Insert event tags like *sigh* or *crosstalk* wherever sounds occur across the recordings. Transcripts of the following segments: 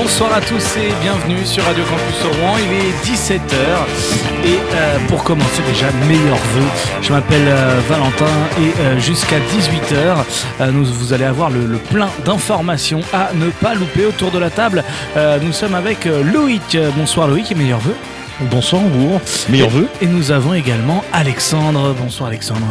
Bonsoir à tous et bienvenue sur Radio Campus Rouen. Il est 17h et euh, pour commencer déjà, meilleurs vœux. Je m'appelle euh, Valentin et euh, jusqu'à 18h, nous, vous allez avoir le, le plein d'informations à ne pas louper autour de la table. Nous sommes avec Loïc. Bonsoir Loïc et meilleurs vœux. Bonsoir Bourg, meilleurs vœux. Et nous avons également Alexandre. Bonsoir Alexandre.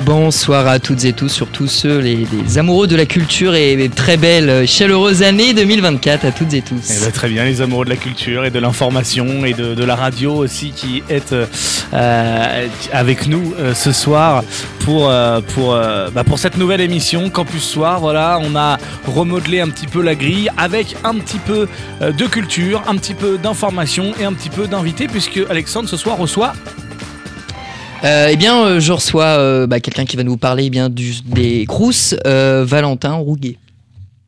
Bonsoir à toutes et tous, surtout ceux, les, les amoureux de la culture et les très belles, chaleureuses années 2024 à toutes et tous. Eh ben, très bien, les amoureux de la culture et de l'information et de, de la radio aussi qui est euh, avec nous euh, ce soir pour, euh, pour, euh, bah, pour cette nouvelle émission Campus Soir. Voilà, on a remodelé un petit peu la grille avec un petit peu euh, de culture, un petit peu d'information et un petit peu d'invités puisque Alexandre ce soir reçoit Euh, eh bien, euh, je reçois euh, bah, quelqu'un qui va nous parler eh bien du, des Crous, Valentin Rouguet.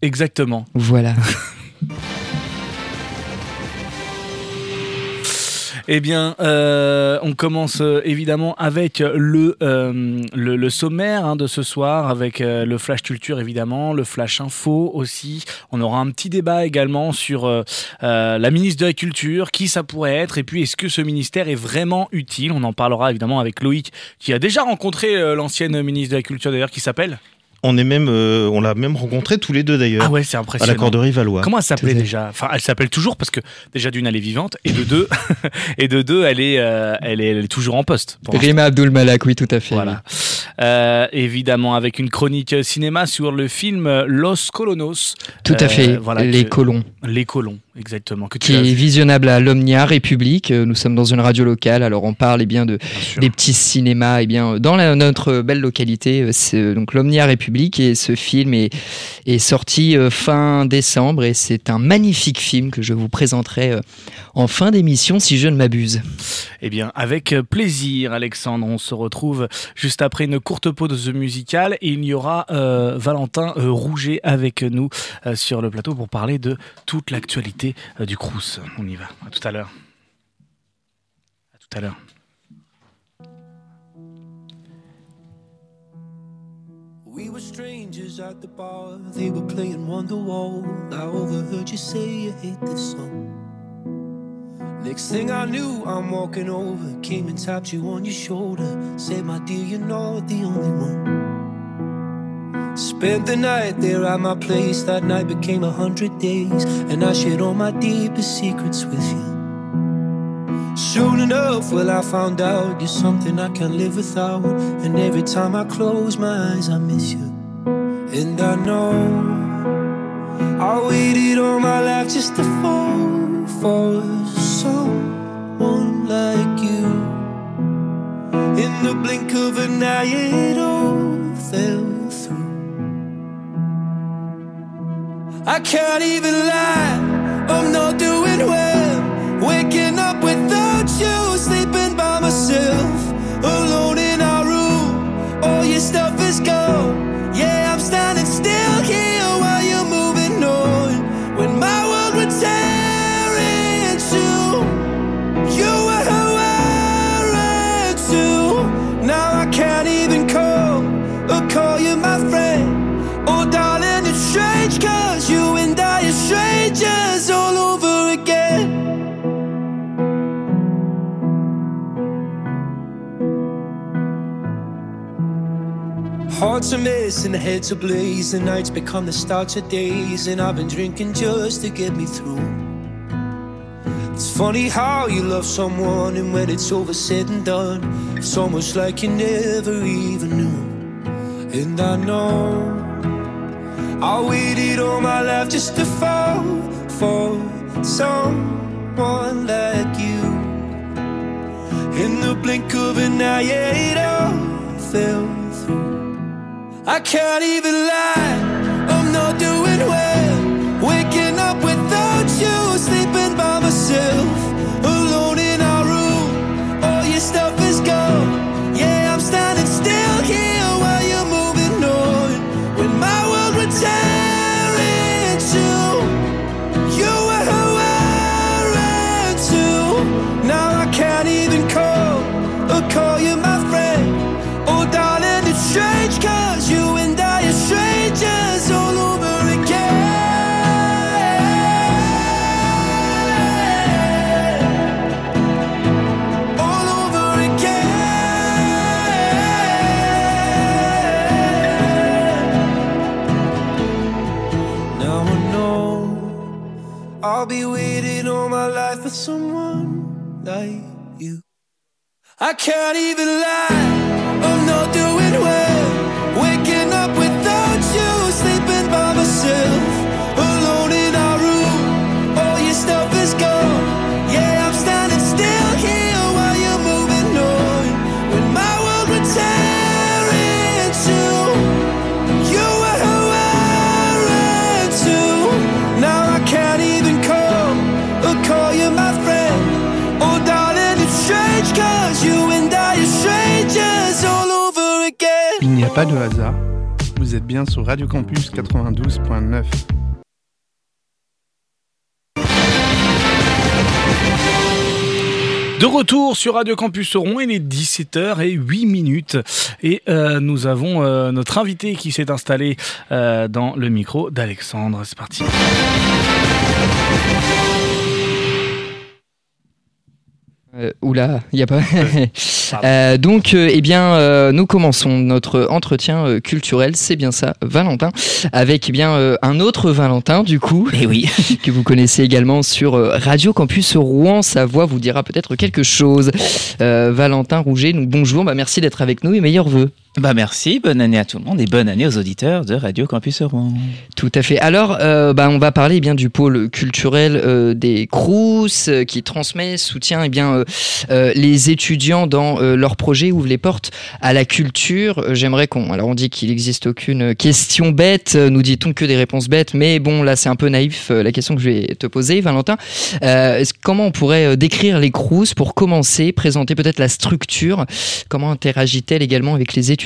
exactement. Voilà. *laughs* Eh bien, euh, on commence euh, évidemment avec le, euh, le, le sommaire hein, de ce soir, avec euh, le flash culture évidemment, le flash info aussi. On aura un petit débat également sur euh, euh, la ministre de la Culture, qui ça pourrait être, et puis est-ce que ce ministère est vraiment utile? On en parlera évidemment avec Loïc, qui a déjà rencontré l'ancienne ministre de la Culture d'ailleurs, qui s'appelle? On est même, euh, on l'a même rencontré tous les deux d'ailleurs. Ah ouais, c'est à impressionnant. la corderie Valois. Comment elle s'appelait à déjà? Enfin, elle s'appelle toujours parce que déjà d'une elle est vivante et de deux, *laughs* et de deux elle est, euh, elle est, elle est toujours en poste. Rima Abdul Malak, oui, tout à fait. Voilà. Euh, évidemment, avec une chronique cinéma sur le film Los Colonos. Tout à Euh, fait, voilà, les que- colons, Les colons, exactement. Que tu qui as est visionnable à l'Omnia République. Euh, Nous sommes dans une radio locale, alors on parle eh bien de bien des petits cinémas eh bien dans la- notre belle localité euh, c'est donc l'Omnia République et ce film est, est sorti euh, fin décembre et c'est un magnifique film que je vous présenterai euh, en fin d'émission si je ne m'abuse. Eh bien, avec plaisir, Alexandre. On se retrouve juste après une courte pause musicale et il y aura euh, Valentin Rouget avec nous sur le plateau pour parler de toute l'actualité euh, du Crous. On y va. À tout à l'heure. À tout à l'heure. We were strangers at the bar, they were playing Wonderwall. I overheard you say you hate this song. Next thing I knew, I'm walking over, came and tapped you on your shoulder. Said, My dear, you're not the only one. Spent the night there at my place, that night became a hundred days, and I shared all my deepest secrets with you. Soon enough, well, I found out you're something I can't live without. And every time I close my eyes, I miss you. And I know I waited all my life just to fall for someone like you. In the blink of an eye, it all fell through. I can't even lie, I'm not doing well. Waking up without you, sleeping by myself, alone in our room. All your stuff is gone. Hearts are mess and heads are blaze. The nights become the start of days, and I've been drinking just to get me through. It's funny how you love someone, and when it's over said and done, it's almost like you never even knew. And I know I waited all my life just to fall for someone like you. In the blink of an eye, it all fell through. I can't even lie, I'm not doing I'll be waiting all my life for someone like you. I can't even lie, oh, I'm not pas de hasard. Vous êtes bien sur Radio Campus 92.9. De retour sur Radio Campus Rouen, il est 17h et 8 minutes et euh, nous avons euh, notre invité qui s'est installé euh, dans le micro d'Alexandre. C'est parti. Euh, oula, il y a pas. *laughs* *laughs* Euh, donc, euh, eh bien, euh, nous commençons notre entretien euh, culturel. C'est bien ça, Valentin, avec eh bien euh, un autre Valentin du coup, Eh oui. *laughs* que vous connaissez également sur euh, Radio Campus Rouen. Sa voix vous dira peut-être quelque chose. Euh, Valentin Rouget, nous bonjour, bah, merci d'être avec nous et meilleurs vœux. Bah merci, bonne année à tout le monde et bonne année aux auditeurs de Radio Campus Rouen. Tout à fait. Alors, euh, bah, on va parler eh bien du pôle culturel euh, des Crous euh, qui transmet, soutient eh bien euh, les étudiants dans leurs projets, ouvre les portes à la culture. J'aimerais qu'on. Alors, on dit qu'il n'existe aucune question bête. Nous dit-on que des réponses bêtes, mais bon, là, c'est un peu naïf la question que je vais te poser, Valentin. Comment on pourrait décrire les Crous pour commencer, présenter peut-être la structure? Comment interagit-elle également avec les étudiants?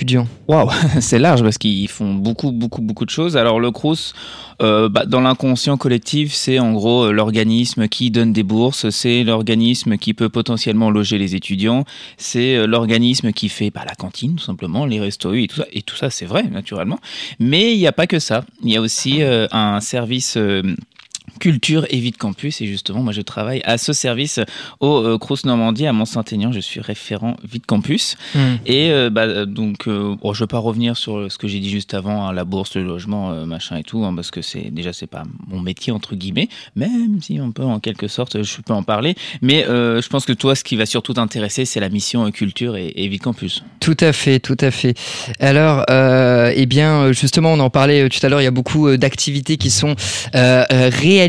Waouh, *laughs* c'est large parce qu'ils font beaucoup, beaucoup, beaucoup de choses. Alors le Crous, euh, bah, dans l'inconscient collectif, c'est en gros euh, l'organisme qui donne des bourses, c'est l'organisme qui peut potentiellement loger les étudiants, c'est euh, l'organisme qui fait bah, la cantine tout simplement, les restos et tout ça. Et tout ça, c'est vrai naturellement. Mais il n'y a pas que ça. Il y a aussi un service. Culture et vie de campus et justement moi je travaille à ce service au euh, Crous Normandie à Mont-Saint-Aignan je suis référent vie de campus et euh, bah, euh, donc, euh, bon, je vais pas revenir sur ce que j'ai dit juste avant, hein, la bourse, le logement, machin et tout, hein, parce que c'est déjà c'est pas mon métier entre guillemets, même si on peut en quelque sorte, je peux en parler. Mais je pense que toi, ce qui va surtout t'intéresser, c'est la mission culture et, et vie de campus. Tout à fait, tout à fait. Alors, eh bien, justement, on en parlait tout à l'heure. Il y a beaucoup d'activités qui sont réalisées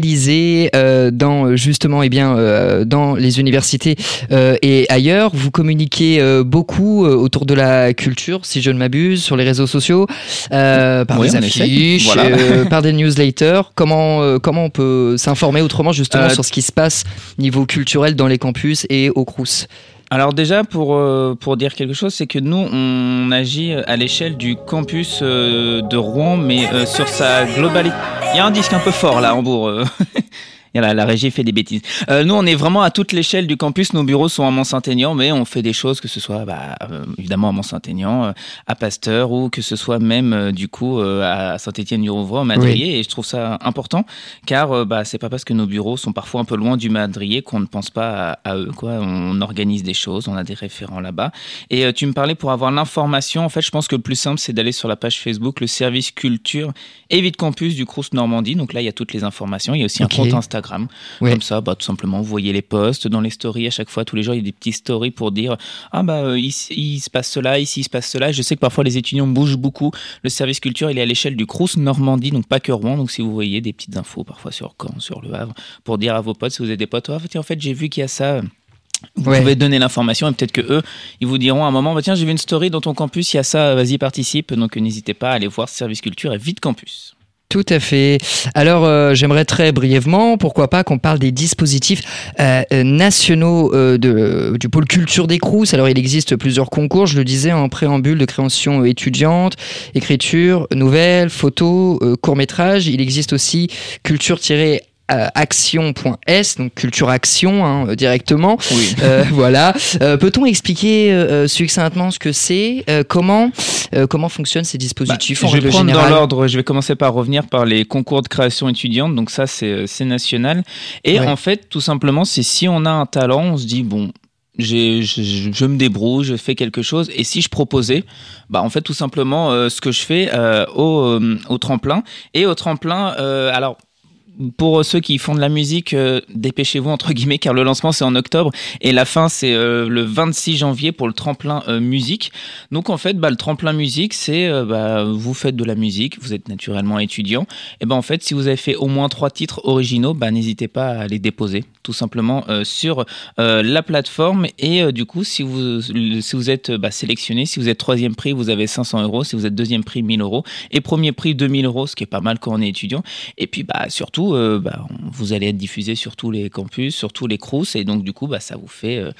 euh, dans justement, eh bien, euh, dans les universités euh, et ailleurs. Vous communiquez beaucoup autour de la culture, si je ne m'abuse, sur les réseaux sociaux, par Oui, des affiches, Voilà. par des newsletters. Comment comment on peut s'informer autrement justement sur ce qui se passe niveau culturel dans les campus et au Crous? Alors déjà pour euh, pour dire quelque chose, c'est que nous on agit à l'échelle du campus euh, de Rouen, mais euh, sur sa globalité. Il y a un disque un peu fort là, Hambourg. *laughs* La, la régie fait des bêtises. Euh, nous, on est vraiment à toute l'échelle du campus. Nos bureaux sont à Mont-Saint-Aignan, mais on fait des choses que ce soit bah, euh, évidemment à Mont-Saint-Aignan, euh, à Pasteur, ou que ce soit même du coup à Saint-Étienne-du-Rouvroy, au Madrier. Et je trouve ça important, car bah, c'est pas parce que nos bureaux sont parfois un peu loin du Madrier qu'on ne pense pas à, à eux. Quoi. On organise des choses, on a des référents là-bas. Et tu me parlais pour avoir l'information. En fait, je pense que le plus simple, c'est d'aller sur la page Facebook, le service culture et vie de campus du Crous Normandie. Donc là, il y a toutes les informations. Il y a aussi un compte Instagram. Comme ça, bah, tout simplement, vous voyez les posts dans les stories à chaque fois. Tous les jours, il y a des petits stories pour dire Ah, bah, euh, ici, il se passe cela, ici, il se passe cela. Je sais que parfois, les étudiants bougent beaucoup. Le service culture, il est à l'échelle du Crous Normandie, donc pas que Rouen. Donc, si vous voyez des petites infos, parfois sur Caen, sur Le Havre, pour dire à vos potes, si vous avez des potes, Ah, tiens, en fait, j'ai vu qu'il y a ça. Vous Ouais. pouvez donner l'information et peut-être que eux, ils vous diront à un moment, bah, tiens, j'ai vu une story dans ton campus, il y a ça, vas-y, participe. Donc, n'hésitez pas à aller voir Service Culture et Vite Campus. Tout à fait. Alors, euh, j'aimerais très brièvement, pourquoi pas, qu'on parle des dispositifs euh, euh, nationaux euh, de, du pôle culture des Crous. Alors, il existe plusieurs concours, je le disais en préambule, de création étudiante, écriture, nouvelle, photo, euh, court-métrage. Il existe aussi culture action.s, donc culture action hein, euh, directement. Oui. Euh, *laughs* voilà. Euh, Peut-on expliquer euh, succinctement ce que c'est, euh, comment, euh, comment fonctionnent ces dispositifs en Bah, je vais règle prendre dans générale l'ordre. Je vais commencer par revenir par les concours de création étudiante. Donc ça, c'est euh, national. Et Ouais. en fait, tout simplement, c'est si on a un talent, on se dit bon. Je, je- je me débrouille, je fais quelque chose. Et si je proposais, bah en fait tout simplement euh, ce que je fais euh, au, euh, au tremplin et au tremplin. euh, alors pour ceux qui font de la musique, euh, dépêchez-vous entre guillemets car le lancement c'est en octobre et la fin c'est euh, le 26 janvier pour le tremplin euh, musique. Donc en fait, bah, le tremplin musique c'est bah, vous faites de la musique, vous êtes naturellement étudiant. Et ben en fait, si vous avez fait au moins trois titres originaux, bah, n'hésitez pas à les déposer tout simplement sur la plateforme et du coup si vous si vous êtes sélectionné, si vous êtes troisième prix, vous avez 500 euros, si vous êtes deuxième prix 1000 euros et premier prix 2000 euros, ce qui est pas mal quand on est étudiant. Et puis bah surtout, euh, bah, vous allez être diffusé sur tous les campus, sur tous les crous, et donc du coup, bah, ça vous fait euh,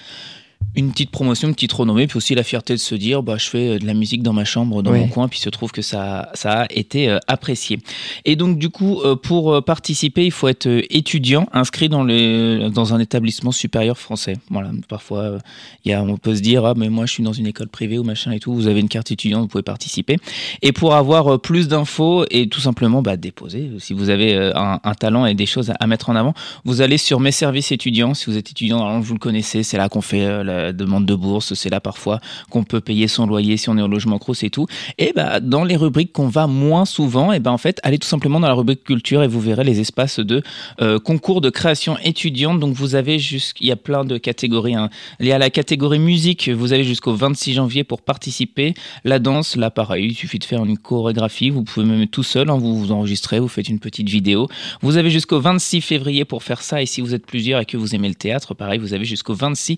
une petite promotion, une petite renommée, puis aussi la fierté de se dire, bah, je fais euh, de la musique dans ma chambre, dans mon coin, puis il se trouve que ça, ça a été euh, apprécié. Et donc du coup, euh, pour participer, il faut être étudiant, inscrit dans, les, dans un établissement supérieur français. Voilà, parfois, il y a, on peut se dire, ah, mais moi je suis dans une école privée ou machin et tout, vous avez une carte étudiante, vous pouvez participer. Et pour avoir plus d'infos et tout simplement bah, déposer, si vous avez un, un talent et des choses à, à mettre en avant, vous allez sur mes services étudiants. Si vous êtes étudiant, normalement, vous le connaissez, c'est là qu'on fait demande de bourse, c'est là parfois qu'on peut payer son loyer si on est au logement crous et tout. Et bah, dans les rubriques qu'on va moins souvent, et ben en fait, allez tout simplement dans la rubrique culture et vous verrez les espaces de euh, concours de création étudiante. Donc vous avez jusqu'il y a plein de catégories. Hein. Il y a la catégorie musique, vous avez jusqu'au 26 janvier pour participer. La danse, là pareil, il suffit de faire une chorégraphie. Vous pouvez même tout seul, hein, vous vous enregistrez, vous faites une petite vidéo. Vous avez jusqu'au 26 février pour faire ça. Et si vous êtes plusieurs et que vous aimez le théâtre, pareil, vous avez jusqu'au 26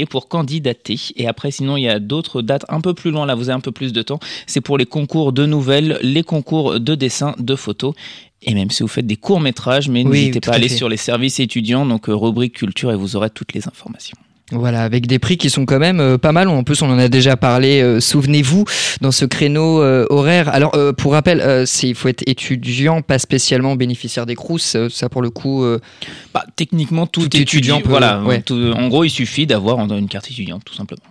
février pour candidater. Et après, sinon, il y a d'autres dates un peu plus loin. Là, vous avez un peu plus de temps. C'est pour les concours de nouvelles, les concours de dessin, de photos. Et même si vous faites des courts métrages, mais Oui, n'hésitez pas à aller fait. sur les services étudiants, donc euh, rubrique culture, et vous aurez toutes les informations. Voilà, avec des prix qui sont quand même euh, pas mal. En plus, on en a déjà parlé. euh, Souvenez-vous dans ce créneau euh, horaire. Alors, pour rappel, il faut être étudiant, pas spécialement bénéficiaire des crous. Euh, ça, pour le coup, Bah, techniquement, tout, Tout étudiant étudiant, peut- voilà. ouais. tout- en gros, il suffit d'avoir une carte étudiante, tout simplement.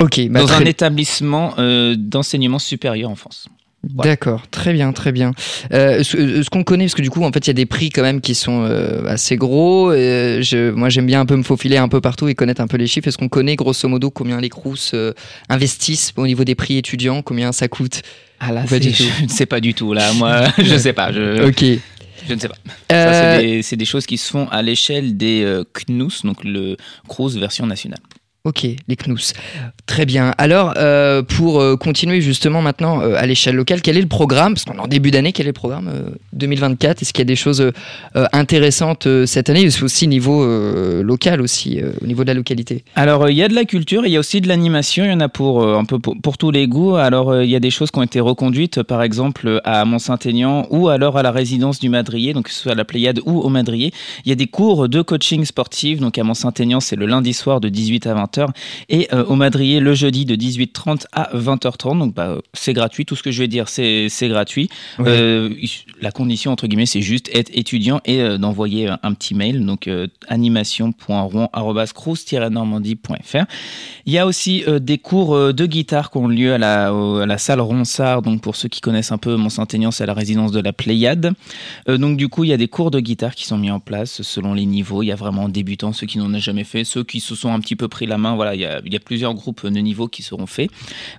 ok. bah, Dans très- un établissement d'enseignement supérieur en France. Voilà. D'accord, très bien, très bien. Euh, ce euh, ce qu'on connaît, parce que du coup, en fait, il y a des prix quand même qui sont euh, assez gros. Euh, je, moi, j'aime bien un peu me faufiler un peu partout et connaître un peu les chiffres. Est-ce qu'on connaît grosso modo combien les crous euh, investissent au niveau des prix étudiants, combien ça coûte? Ah là, Pas c'est- du tout. je ne sais pas du tout. Là, moi, *laughs* je sais pas. Je, *laughs* Ok. je ne sais pas. Ça, c'est des, choses qui se font à l'échelle des CNUS, donc le Crous version nationale. Ok, les CNUS. Très bien. Alors, euh, pour euh, continuer justement maintenant euh, à l'échelle locale, quel est le programme Parce qu'on en début d'année, quel est le programme euh, 2024 Est-ce qu'il y a des choses intéressantes cette année? C'est aussi niveau local aussi, au niveau de la localité? Alors, il y a de la culture, il y a aussi de l'animation. Il y en a pour un peu pour, tous les goûts. Alors, il y a des choses qui ont été reconduites, par exemple à Mont-Saint-Aignan ou alors à la résidence du Madrier, donc que ce soit à la Pléiade ou au Madrier. Il y a des cours de coaching sportif. Donc, à Mont-Saint-Aignan, c'est le lundi soir de 18 à 20h et euh, au Madrier le jeudi de 18h30 à 20h30. Donc, bah, c'est gratuit. Tout ce que je vais dire, c'est c'est gratuit. Euh, la condition, entre guillemets, c'est juste être étudiant et euh, d'envoyer un, petit mail. Donc, animation.rouen-crous-normandie.fr. Il y a aussi des cours de guitare qui ont lieu à la, à la salle Ronsard. Donc, pour ceux qui connaissent un peu Mont-Saint-Aignan, c'est à la résidence de la Pléiade. Donc, du coup, il y a des cours de guitare qui sont mis en place selon les niveaux. Il y a vraiment débutants, ceux qui n'en ont jamais fait, ceux qui se sont un petit peu pris la main. Voilà, il y a, il y a plusieurs groupes de niveaux qui seront faits.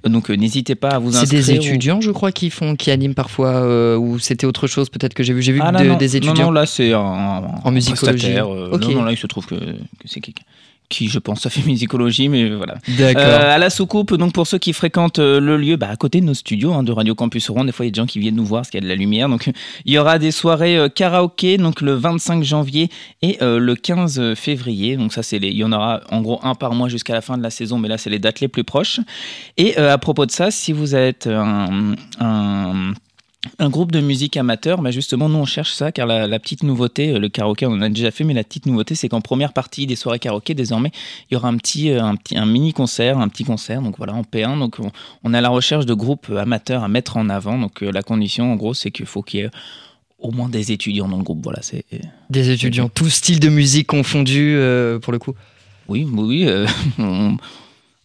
Donc, euh, n'hésitez pas à vous C'est inscrire. des ou- étudiants, je crois, qui font, qui animent parfois, euh, ou c'était autre chose peut-être que j'ai vu. J'ai vu Ah, de- non, non, des étudiants. Non, là, c'est En musicologie. euh, Ok. Non, non, là, il se trouve que, que c'est quelqu'un qui, je pense, a fait *laughs* musicologie, mais voilà. D'accord. Euh, à la soucoupe, donc pour ceux qui fréquentent euh, le lieu, bah, à côté de nos studios hein, de Radio Campus Rouen, des fois il y a des gens qui viennent nous voir parce qu'il y a de la lumière. Donc il y aura des soirées euh, karaoké, donc le 25 janvier et euh, le 15 février. Donc ça, c'est les, il y en aura en gros un par mois jusqu'à la fin de la saison, mais là c'est les dates les plus proches. Et euh, à propos de ça, si vous êtes un, un un groupe de musique amateur, bah justement, nous on cherche ça car la, la petite nouveauté, euh, le karaoké on en a déjà fait, mais la petite nouveauté c'est qu'en première partie des soirées karaoké, désormais, il y aura un petit, euh, un petit, un mini concert, un petit concert, donc voilà, en P1. Donc on, à la recherche de groupes amateurs à mettre en avant. Donc euh, la condition, en gros, c'est qu'il faut qu'il y ait au moins des étudiants dans le groupe. Voilà, c'est Des étudiants, tout style de musique confondu euh, pour le coup. oui, oui, oui. euh, *laughs* on,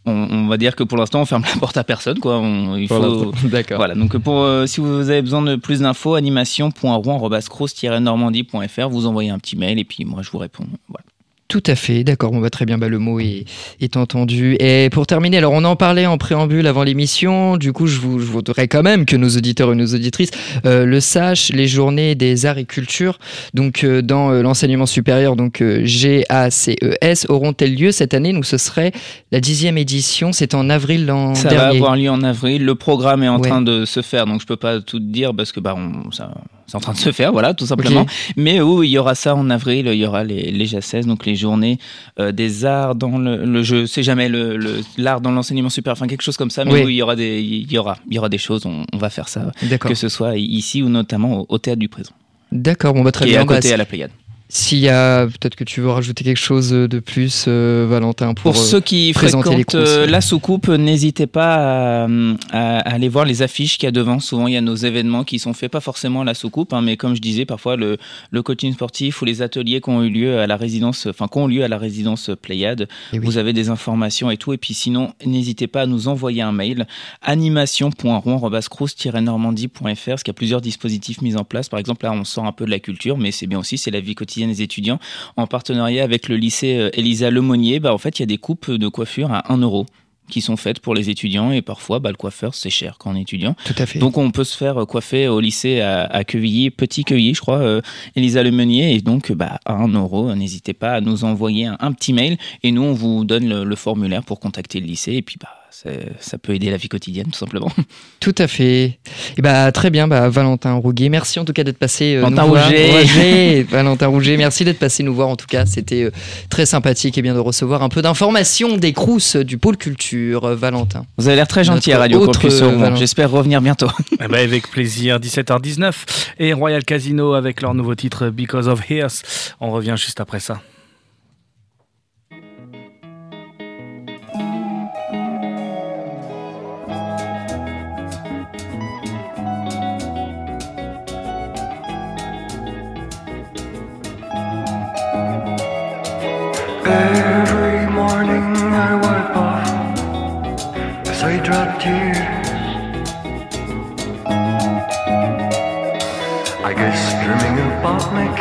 on- on va dire que pour l'instant, on ferme la porte à personne, quoi. On- il faut, *laughs* D'accord. Voilà, donc pour, euh, si vous avez besoin de plus d'infos, animation.rouen-normandie.fr, vous envoyez un petit mail et puis moi je vous réponds. Voilà. Tout à fait, d'accord, bon, bah, très bien, bah, le mot est, est entendu. Et pour terminer, alors on en parlait en préambule avant l'émission, du coup je, vous, je voudrais quand même que nos auditeurs et nos auditrices euh, le sachent, les journées des arts et culture, donc euh, dans euh, l'enseignement supérieur, donc euh, GACES, auront-elles lieu cette année? Donc ce serait la dixième édition, c'est en avril l'an Ça va dernier. avoir lieu en avril. Le programme est en Ouais. train de se faire, donc je peux pas tout dire parce que bah on, ça, c'est en train de se faire, voilà, tout simplement. Mais oui, il y aura ça en avril. Il y aura les, les donc les journées euh, des arts dans le, le je sais jamais le le- l'art dans l'enseignement supérieur, enfin quelque chose comme ça. Mais Oui. oui, il y aura des, il y aura, il y aura des choses. On, on va faire ça, que ce soit ici ou notamment au, au théâtre du présent, D'accord, bon bah très bien. à Bah, côté à la Pléiade. S'il y a peut-être que tu veux rajouter quelque chose de plus, euh, Valentin, pour, Pour euh, ceux qui présenter les fréquentent euh, la soucoupe, n'hésitez pas à, à aller voir les affiches qu'il y a devant. Souvent, il y a nos événements qui sont faits pas forcément la soucoupe, hein, mais comme je disais, parfois le, le coaching sportif ou les ateliers qui ont eu lieu à la résidence, enfin qui ont lieu à la résidence Pléiade, Eh oui. vous avez des informations et tout. Et puis sinon, n'hésitez pas à nous envoyer un mail animation.rouen-normandie.fr parce qu'il y a plusieurs dispositifs mis en place. Par exemple, là, on sort un peu de la culture, mais c'est bien aussi, c'est la vie quotidienne des étudiants. En partenariat avec le lycée euh, Elisa Lemonnier, bah, en fait, il y a des coupes de coiffure à 1 euro qui sont faites pour les étudiants et parfois bah, le coiffeur c'est cher quand on est étudiant. Tout à fait. donc on peut se faire euh, coiffer au lycée à, à Quevilly petit Quevilly je crois euh, Elisa Lemonnier. Et donc bah, à 1 euro n'hésitez pas à nous envoyer un, un petit mail et nous on vous donne le, le formulaire pour contacter le lycée. Et puis bah ça peut aider la vie quotidienne tout simplement *laughs* Tout à fait. Et bah très bien, bah, Valentin Rouguet, merci en tout cas d'être passé euh, Valentin nous voir. Rouget. Rouget, *laughs* Valentin Rouget, merci d'être passé nous voir en tout cas. C'était euh, très sympathique et bien de recevoir un peu d'informations des Crous du pôle culture, euh, Valentin. vous avez l'air très gentil Notre à Radio Campus j'espère revenir bientôt *laughs* Eh ben, avec plaisir, 17h19 et Royal Casino avec leur nouveau titre Because of Hears. On revient juste après ça.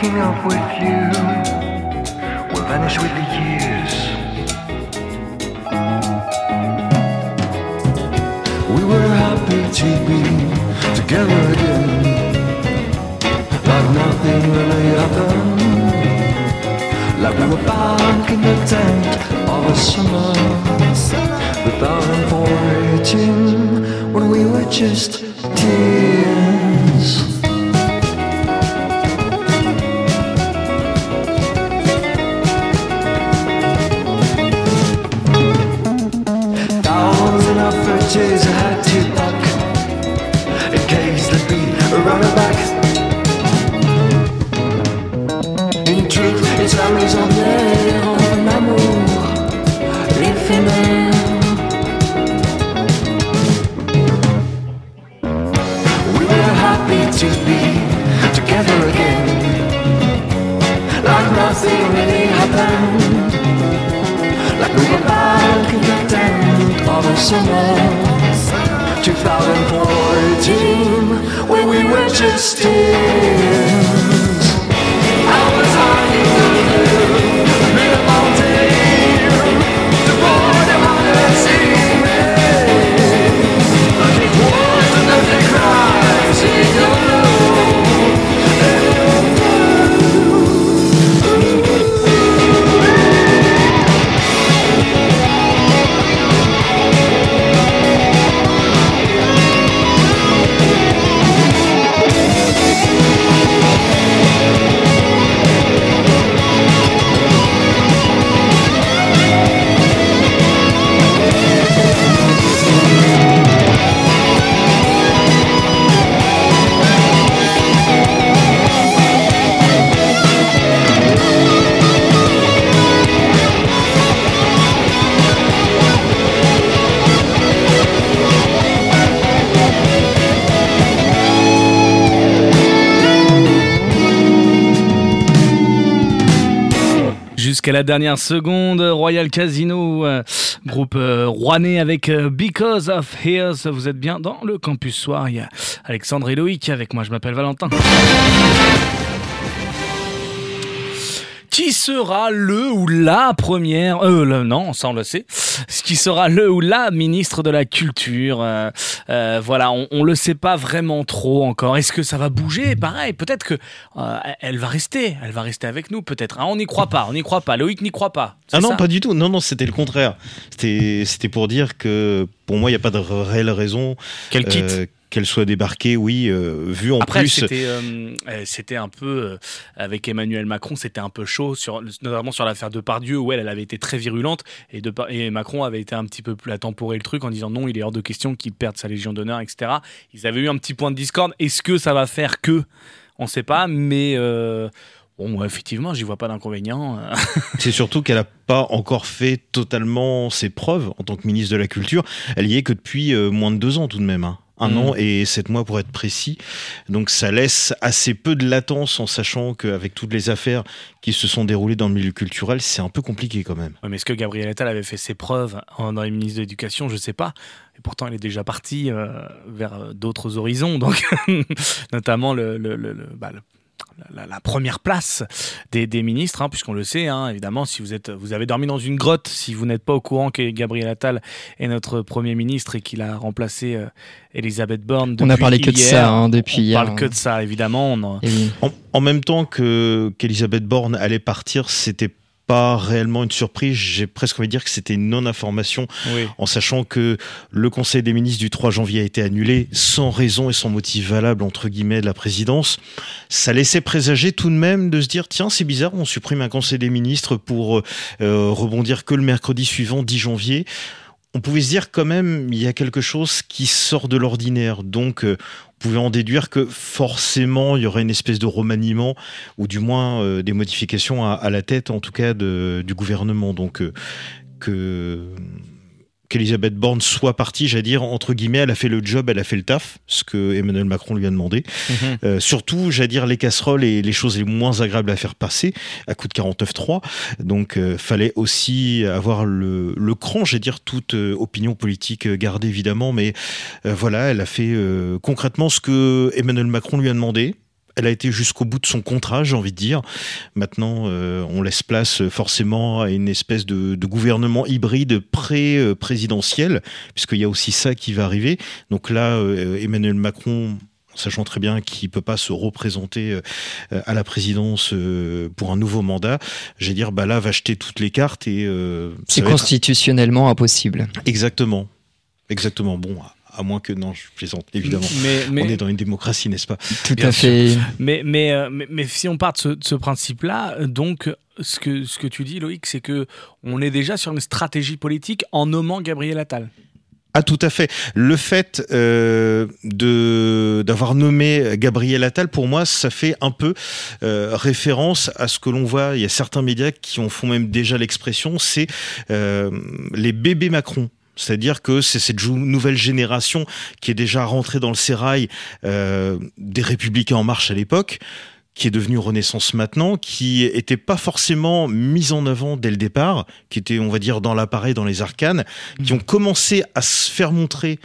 Up with you will vanish with the years. We were happy to be together again, like nothing really happened. Like we were back in the tent of a summer 2014 when we were just Jusqu'à la dernière seconde, Royal Casino, euh, groupe euh, rouennais avec euh, Because of Hears. Vous êtes bien dans le campus soir. Il y a Alexandre et Loïc avec moi. Je m'appelle Valentin. Qui sera le ou la première, euh, le- non, ça on le sait, qui sera le ou la ministre de la Culture. euh, euh, voilà, on, on le sait pas vraiment trop encore. Est-ce que ça va bouger? Pareil, peut-être que euh, elle va rester, elle va rester avec nous, peut-être. hein. on n'y croit pas, on n'y croit pas. Loïc n'y croit pas. Ah non, ça? pas du tout. Non, non, c'était le contraire. C'était, c'était pour dire que pour moi, il n'y a pas de réelle raison Qu'elle quitte. Qu'elle soit débarquée. Oui, euh, vu en Après, plus. c'était euh, euh, c'était un peu avec Emmanuel Macron, c'était un peu chaud sur notamment sur l'affaire de Pardieu où elle, elle avait été très virulente et, de, et Macron avait été un petit peu plus à temporer le truc en disant non, il est hors de question qu'il perde sa Légion d'honneur, etc. Ils avaient eu un petit point de discorde. Est-ce que ça va faire que? On ne sait pas, mais bon, effectivement, j'y vois pas d'inconvénient. euh. *laughs* C'est surtout qu'elle n'a pas encore fait totalement ses preuves en tant que ministre de la Culture. Elle y est que depuis moins de deux ans tout de même. Un Mhm. an et sept mois pour être précis. Donc ça laisse assez peu de latence en sachant qu'avec toutes les affaires qui se sont déroulées dans le milieu culturel, c'est un peu compliqué quand même. Ouais, mais est-ce que Gabriel Attal avait fait ses preuves dans les ministres de l'Éducation? Je ne sais pas. Et pourtant, il est déjà parti euh, vers euh, d'autres horizons, donc *laughs* notamment le, le- le- le- bah, le- la, la première place des, des ministres, hein, puisqu'on le sait, hein, évidemment, si vous, êtes, vous avez dormi dans une grotte, si vous n'êtes pas au courant que Gabriel Attal est notre Premier ministre et qu'il a remplacé euh, Elisabeth Borne On a parlé que de ça hein, depuis on hier. parle que de ça, évidemment. On oui. En même temps que qu'Elisabeth Borne allait partir, c'était pas réellement une surprise. J'ai presque envie de dire que c'était une non-information Oui. en sachant que le Conseil des ministres du 3 janvier a été annulé sans raison et sans motif valable, entre guillemets, de la présidence. Ça laissait présager tout de même de se dire, tiens, c'est bizarre, on supprime un Conseil des ministres pour euh, euh, rebondir que le mercredi suivant, 10 janvier. On pouvait se dire quand même, il y a quelque chose qui sort de l'ordinaire. Donc, euh, on pouvait en déduire que forcément, il y aurait une espèce de remaniement, ou du moins euh, des modifications à, la tête, en tout cas, du gouvernement. Donc, euh, que qu'Elisabeth Borne soit partie, j'allais dire, entre guillemets, elle a fait le job, elle a fait le taf, ce que Emmanuel Macron lui a demandé. Mhm. Euh, surtout, j'allais dire, les casseroles et les choses les moins agréables à faire passer à coup de 49.3. Donc, euh, fallait aussi avoir le, le cran, j'allais dire, toute euh, opinion politique gardée, évidemment. Mais euh, voilà, elle a fait euh, concrètement ce que Emmanuel Macron lui a demandé. Elle a été jusqu'au bout de son contrat, j'ai envie de dire. Maintenant, euh, on laisse place euh, forcément à une espèce de, de gouvernement hybride pré-présidentiel, puisqu'il y a aussi ça qui va arriver. Donc là, euh, Emmanuel Macron, sachant très bien qu'il peut pas se représenter à la présidence pour un nouveau mandat, j'ai dire bah là va jeter toutes les cartes et euh, C'est être- constitutionnellement impossible. exactement, exactement. Bon, à, moins que non, je plaisante évidemment. Mais, mais, On est dans une démocratie, n'est-ce pas? Tout Bien à sûr. fait. Mais, mais, euh, mais, mais si on part de ce, de ce principe-là, euh, donc ce que, ce que tu dis, Loïc, c'est que on est déjà sur une stratégie politique en nommant Gabriel Attal. Ah tout à fait. Le fait euh, de d'avoir nommé Gabriel Attal, pour moi, ça fait un peu euh, référence à ce que l'on voit. Il y a certains médias qui en font même déjà l'expression, c'est euh, les bébés Macron. C'est-à-dire que c'est cette nouvelle génération qui est déjà rentrée dans le sérail euh, des Républicains en marche à l'époque, qui est devenue Renaissance maintenant, qui était pas forcément mise en avant dès le départ, qui était, on va dire, dans l'appareil, dans les arcanes, qui ont commencé à se faire montrer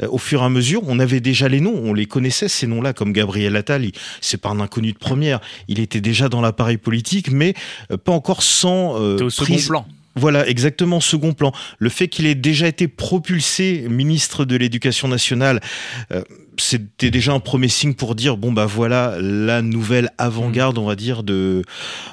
euh, au fur et à mesure. On avait déjà les noms, on les connaissait ces noms-là, comme Gabriel Attal. C'est pas un inconnu de première. Il était déjà dans l'appareil politique, mais euh, pas encore sans euh, au second prise- plan. Voilà, exactement, second plan. Le fait qu'il ait déjà été propulsé ministre de l'Éducation nationale, euh, c'était déjà un premier signe pour dire bon bah voilà la nouvelle avant-garde, on va dire de,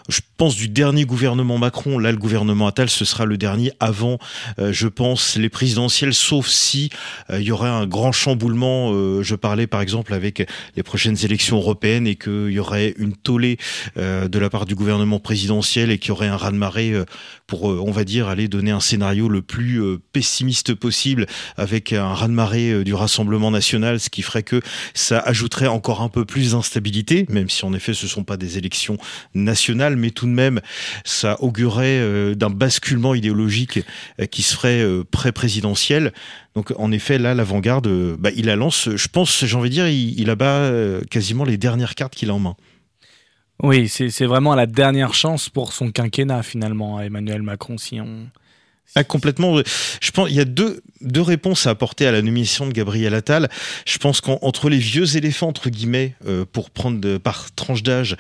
je pense du dernier gouvernement Macron. Là, le gouvernement Attal, ce sera le dernier avant, euh, je pense, les présidentielles, sauf si euh, il y aurait un grand chamboulement. euh, je parlais par exemple avec les prochaines élections européennes et qu'il y aurait une tollée euh, de la part du gouvernement présidentiel et qu'il y aurait un raz-de-marée euh, pour, euh, on va dire, aller donner un scénario le plus euh, pessimiste possible avec un raz-de-marée euh, du Rassemblement national, ce qui ferait que ça ajouterait encore un peu plus d'instabilité, même si en effet ce sont pas des élections nationales, mais tout de même ça augurait euh, d'un basculement idéologique euh, qui se ferait euh, pré-présidentiel. Donc en effet là l'avant-garde, bah, il la lance, je pense, j'ai envie de dire, il, il abat quasiment les dernières cartes qu'il a en main. Oui, c'est vraiment la dernière chance pour son quinquennat finalement, Emmanuel Macron, si on. Ah, complètement. Je pense il y a deux, deux réponses à apporter à la nomination de Gabriel Attal. Je pense qu'entre les vieux éléphants entre guillemets, euh, pour prendre de- par tranche d'âge,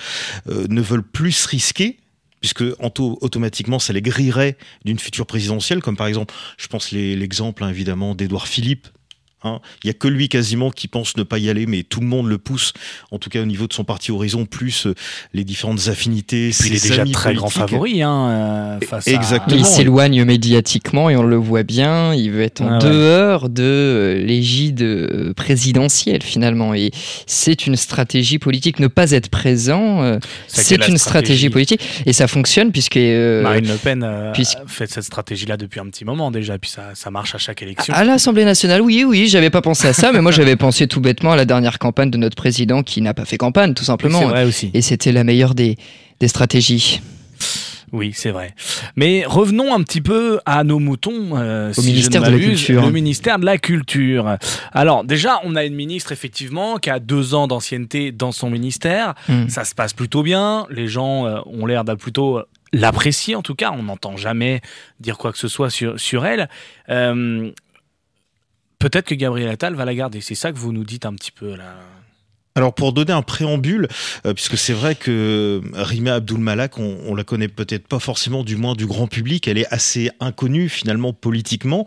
euh, ne veulent plus se risquer. puisque auto- automatiquement ça les grillerait d'une future présidentielle, comme par exemple, je pense l'exemple hein, évidemment d'Édouard Philippe. Hein. Il y a que lui quasiment qui pense ne pas y aller, mais tout le monde le pousse, en tout cas au niveau de son parti Horizon, plus euh, les différentes affinités. Puis il est déjà amis très grand favori hein, euh, face à- Exactement. Il s'éloigne médiatiquement et on le voit bien. Il veut être en Ah ouais. dehors de euh, l'égide présidentielle finalement. Et c'est une stratégie politique. Ne pas être présent, C'est une stratégie stratégie politique. Et ça fonctionne puisque euh, Marine Le Pen euh, puisque- fait cette stratégie-là depuis un petit moment déjà, puis ça, ça marche à chaque élection. à l'Assemblée nationale, oui, oui, j'avais pas pensé à ça, mais moi j'avais pensé tout bêtement à la dernière campagne de notre président qui n'a pas fait campagne, tout c'est simplement. vrai aussi. Et c'était la meilleure des, des stratégies. Oui, c'est vrai. Mais revenons un petit peu à nos moutons. euh, si je ministère ne de la Culture. Le ministère de la Culture. Alors déjà, on a une ministre effectivement qui a deux ans d'ancienneté dans son ministère. Hmm. Ça se passe plutôt bien. Les gens euh, ont l'air de plutôt euh, l'apprécier en tout cas. On n'entend jamais dire quoi que ce soit sur, sur elle. Euh, Peut-être que Gabriel Attal va la garder. C'est ça que vous nous dites un petit peu là. Alors pour donner un préambule, euh, puisque c'est vrai que Rima Abdul Malak, on, on la connaît peut-être pas forcément, du moins du grand public, elle est assez inconnue finalement politiquement,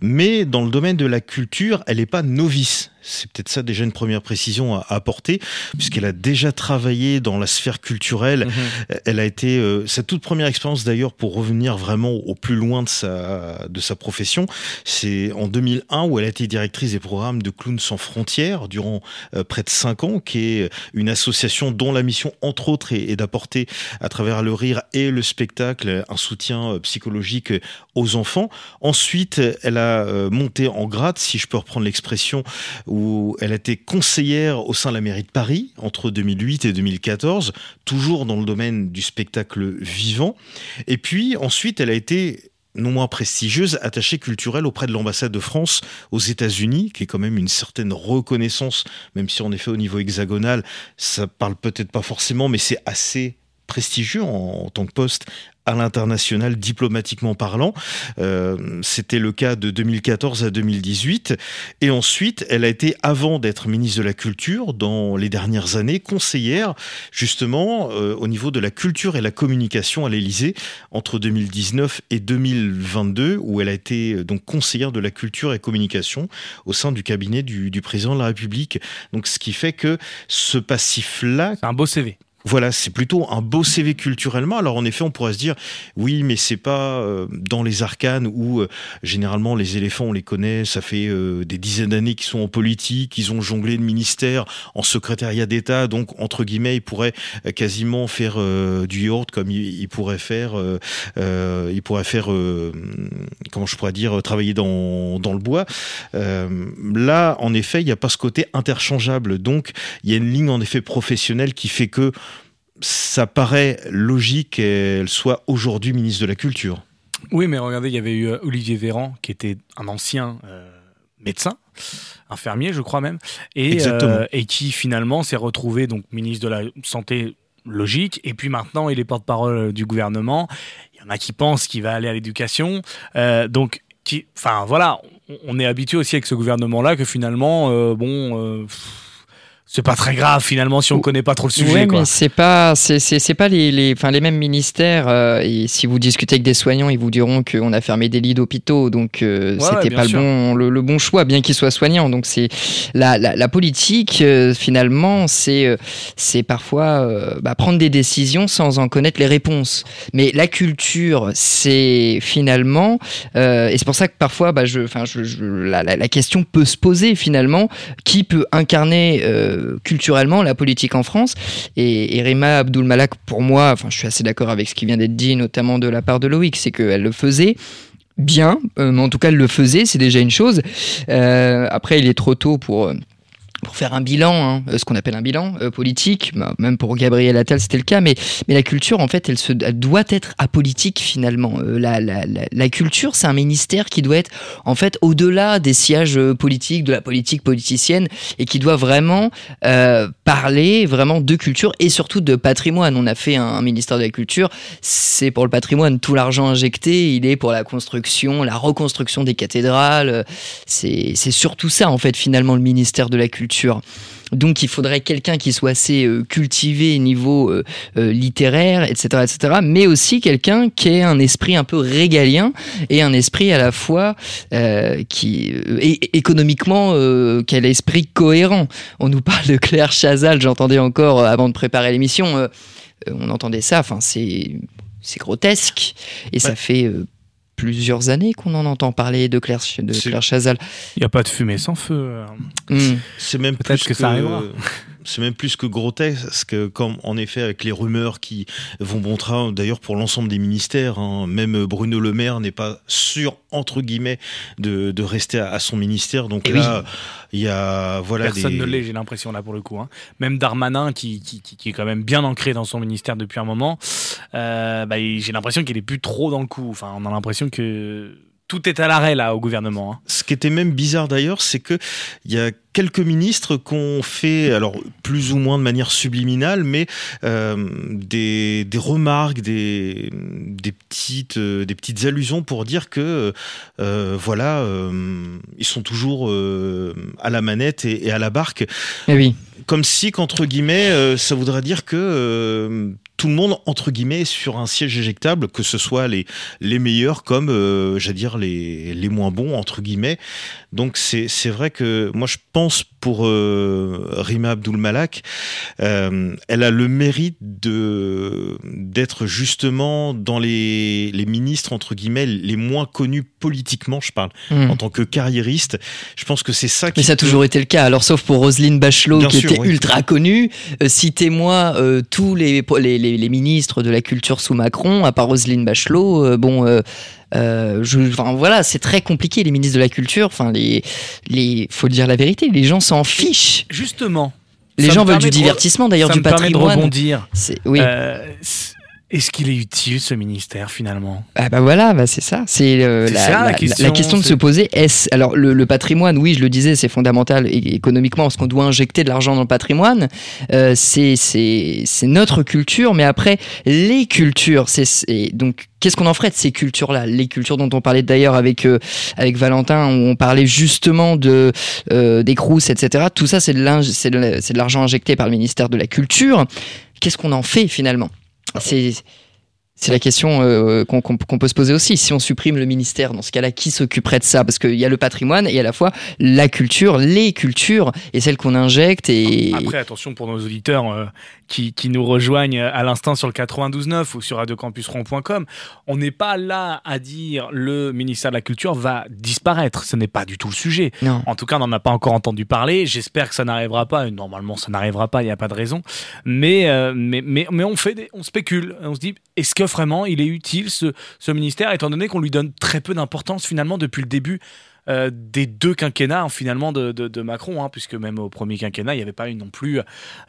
mais dans le domaine de la culture, elle n'est pas novice. C'est peut-être ça déjà une première précision à, apporter, puisqu'elle a déjà travaillé dans la sphère culturelle. Elle a été euh, sa toute première expérience d'ailleurs pour revenir vraiment au plus loin de sa de sa profession. C'est en 2001 où elle a été directrice des programmes de Clowns sans frontières durant euh, près de cinq ans, qui est une association dont la mission entre autres est, est d'apporter à travers le rire et le spectacle un soutien euh, psychologique aux enfants. Ensuite, elle a monté en grade, si je peux reprendre l'expression, où elle a été conseillère au sein de la mairie de Paris entre 2008 et 2014, toujours dans le domaine du spectacle vivant. Et puis ensuite, elle a été non moins prestigieuse, attachée culturelle auprès de l'ambassade de France aux États-Unis, qui est quand même une certaine reconnaissance, même si en effet au niveau hexagonal, ça parle peut-être pas forcément, mais c'est assez prestigieux en, tant que poste à l'international diplomatiquement parlant. Euh, C'était le cas de 2014 à 2018. Et ensuite, elle a été, avant d'être ministre de la Culture, dans les dernières années, conseillère justement euh, au niveau de la culture et la communication à l'Élysée entre 2019 et 2022, où elle a été euh, donc conseillère de la culture et communication au sein du cabinet du, du président de la République. Donc, ce qui fait que ce passif-là, C'est un beau CV. Voilà, c'est plutôt un beau CV culturellement. Alors en effet, on pourrait se dire, oui, mais c'est pas euh, dans les arcanes où euh, généralement les éléphants, on les connaît, ça fait euh, des dizaines d'années qu'ils sont en politique, ils ont jonglé de ministère en secrétariat d'État, donc entre guillemets, ils pourraient euh, quasiment faire du yacht comme ils, ils pourraient faire, ils pourraient faire, comment je pourrais dire, travailler dans, dans le bois. Là, en effet, il n'y a pas ce côté interchangeable, donc il y a une ligne en effet professionnelle qui fait que ça paraît logique qu'elle soit aujourd'hui ministre de la Culture. Oui, mais regardez, il y avait eu euh, Olivier Véran, qui était un ancien euh, médecin, infirmier, je crois même, et, euh, et qui finalement s'est retrouvé donc ministre de la Santé logique, et puis maintenant il est porte-parole euh, du gouvernement. Il y en a qui pensent qu'il va aller à l'éducation, Euh, donc, qui, enfin voilà, on, on est habitué aussi avec ce gouvernement-là que finalement, bon. pff, c'est pas très grave finalement si on connaît pas trop le sujet. Ouais, quoi. mais c'est pas, c'est, c'est, c'est pas les, les, enfin, les mêmes ministères. euh, et si vous discutez avec des soignants, ils vous diront qu'on a fermé des lits d'hôpitaux, donc euh, Ouais, c'était pas le bon, le, le bon choix, bien qu'ils soient soignants. Donc c'est la, la, la politique euh, finalement, c'est, euh, c'est parfois euh, bah, prendre des décisions sans en connaître les réponses. Mais la culture, c'est finalement, euh, et c'est pour ça que parfois, bah, je, enfin, je, je- la, la, la question peut se poser finalement, qui peut incarner euh, culturellement la politique en France et, et Rima Abdul Malak, pour moi, enfin, je suis assez d'accord avec ce qui vient d'être dit, notamment de la part de Loïc, c'est qu'elle le faisait bien, euh, mais en tout cas, elle le faisait, c'est déjà une chose. Euh, après, il est trop tôt pour. Pour faire un bilan, hein, euh, ce qu'on appelle un bilan euh, politique, bah, même pour Gabriel Attal c'était le cas, mais, mais la culture en fait elle, se, elle doit être apolitique finalement. Euh, la, la, la, culture c'est un ministère qui doit être en fait au-delà des sièges politiques, de la politique politicienne et qui doit vraiment parler vraiment de culture et surtout de patrimoine. On a fait un, un ministère de la culture, c'est pour le patrimoine, tout l'argent injecté, il est pour la construction, la reconstruction des cathédrales. c'est surtout ça en fait finalement le ministère de la culture Donc il faudrait quelqu'un qui soit assez euh, cultivé niveau euh, euh, littéraire, etc., etc., mais aussi quelqu'un qui ait un esprit un peu régalien et un esprit à la fois euh, qui et, économiquement euh, quel esprit cohérent. On nous parle de Claire Chazal, j'entendais encore avant de préparer l'émission, euh, on entendait ça, enfin c'est c'est grotesque et ça fait euh, plusieurs années qu'on en entend parler de Claire, de Chazal. Il n'y a pas de fumée sans feu. euh. Hmm. C'est même Peut-être plus que ça arrivera. *laughs* C'est même plus que grotesque, comme en effet avec les rumeurs qui vont bon train, d'ailleurs pour l'ensemble des ministères, hein, même Bruno Le Maire n'est pas sûr entre guillemets de, de rester à, à son ministère. Donc Eh là, il y a voilà Personne des... ne l'est, j'ai l'impression, là, pour le coup. hein. Même Darmanin, qui, qui, qui- qui est quand même bien ancré dans son ministère depuis un moment, euh, bah, j'ai l'impression qu'il est plus trop dans le coup. Enfin, on a l'impression que tout est à l'arrêt, là, au gouvernement. hein. Ce qui était même bizarre d'ailleurs, c'est que il y a quelques ministres qu'on fait, alors plus ou moins de manière subliminale, mais euh, des, des remarques, des, des petites, euh, des petites allusions pour dire que euh, voilà, euh, ils sont toujours euh, à la manette et, et à la barque, Eh oui. comme si qu'entre guillemets, euh, ça voudrait dire que euh, tout le monde entre guillemets est sur un siège éjectable, que ce soit les les meilleurs comme, euh, j'allais dire les les moins bons entre guillemets. Donc c'est vrai que moi je pense pour euh, Rima Abdul Malak, euh, elle a le mérite de d'être justement dans les les ministres entre guillemets les moins connus politiquement, je parle Hmm. en tant que carriériste. Je pense que c'est ça qui Mais ça a peut- toujours été le cas. Alors, sauf pour Roselyne Bachelot, Bien qui sûr, était oui. ultra connue. Euh, Citez-moi tous les, les, les, les ministres de la culture sous Macron, à part Roselyne Bachelot. bon, je, enfin, voilà, c'est très compliqué, les ministres de la culture. Enfin, les, les, faut dire la vérité, les gens s'en fichent. Justement. Les ça gens veulent du divertissement, d'ailleurs, ça du me permet de patrimoine. rebondir. C'est- Oui. Euh, Est-ce qu'il est utile, ce ministère, finalement? Ah bah voilà, bah c'est ça. C'est euh, la, ça, la la- question, la question de se poser. Est-ce alors le, le patrimoine Oui, je le disais, c'est fondamental économiquement parce qu'on doit injecter de l'argent dans le patrimoine. Euh, c'est notre culture, mais après les cultures, c'est donc qu'est-ce qu'on en ferait de ces cultures-là? Les cultures dont on parlait d'ailleurs avec euh, avec Valentin, où on parlait justement de euh, des crousses, etc. Tout ça, c'est de l'argent injecté par le ministère de la Culture. Qu'est-ce qu'on en fait finalement? C'est c'est la question euh, qu'on peut se poser aussi. Si on supprime le ministère, dans ce cas-là, qui s'occuperait de ça? Parce qu'il y a le patrimoine et à la fois la culture, les cultures et celles qu'on injecte. Et Après, attention pour nos auditeurs euh, qui, qui nous rejoignent à l'instant sur le 92.9 ou sur radiocampusron.com, on n'est pas là à dire le ministère de la Culture va disparaître. Ce n'est pas du tout le sujet. non. En tout cas, on n'en a pas encore entendu parler. J'espère que ça n'arrivera pas. Normalement, ça n'arrivera pas. Il n'y a pas de raison. Mais, euh, mais, mais, mais on fait, des- on spécule. On se dit, est-ce que vraiment il est utile ce, ce ministère, étant donné qu'on lui donne très peu d'importance finalement depuis le début. Euh, des deux quinquennats hein, finalement de, de, de Macron, hein, puisque même au premier quinquennat, il n'y avait pas eu non plus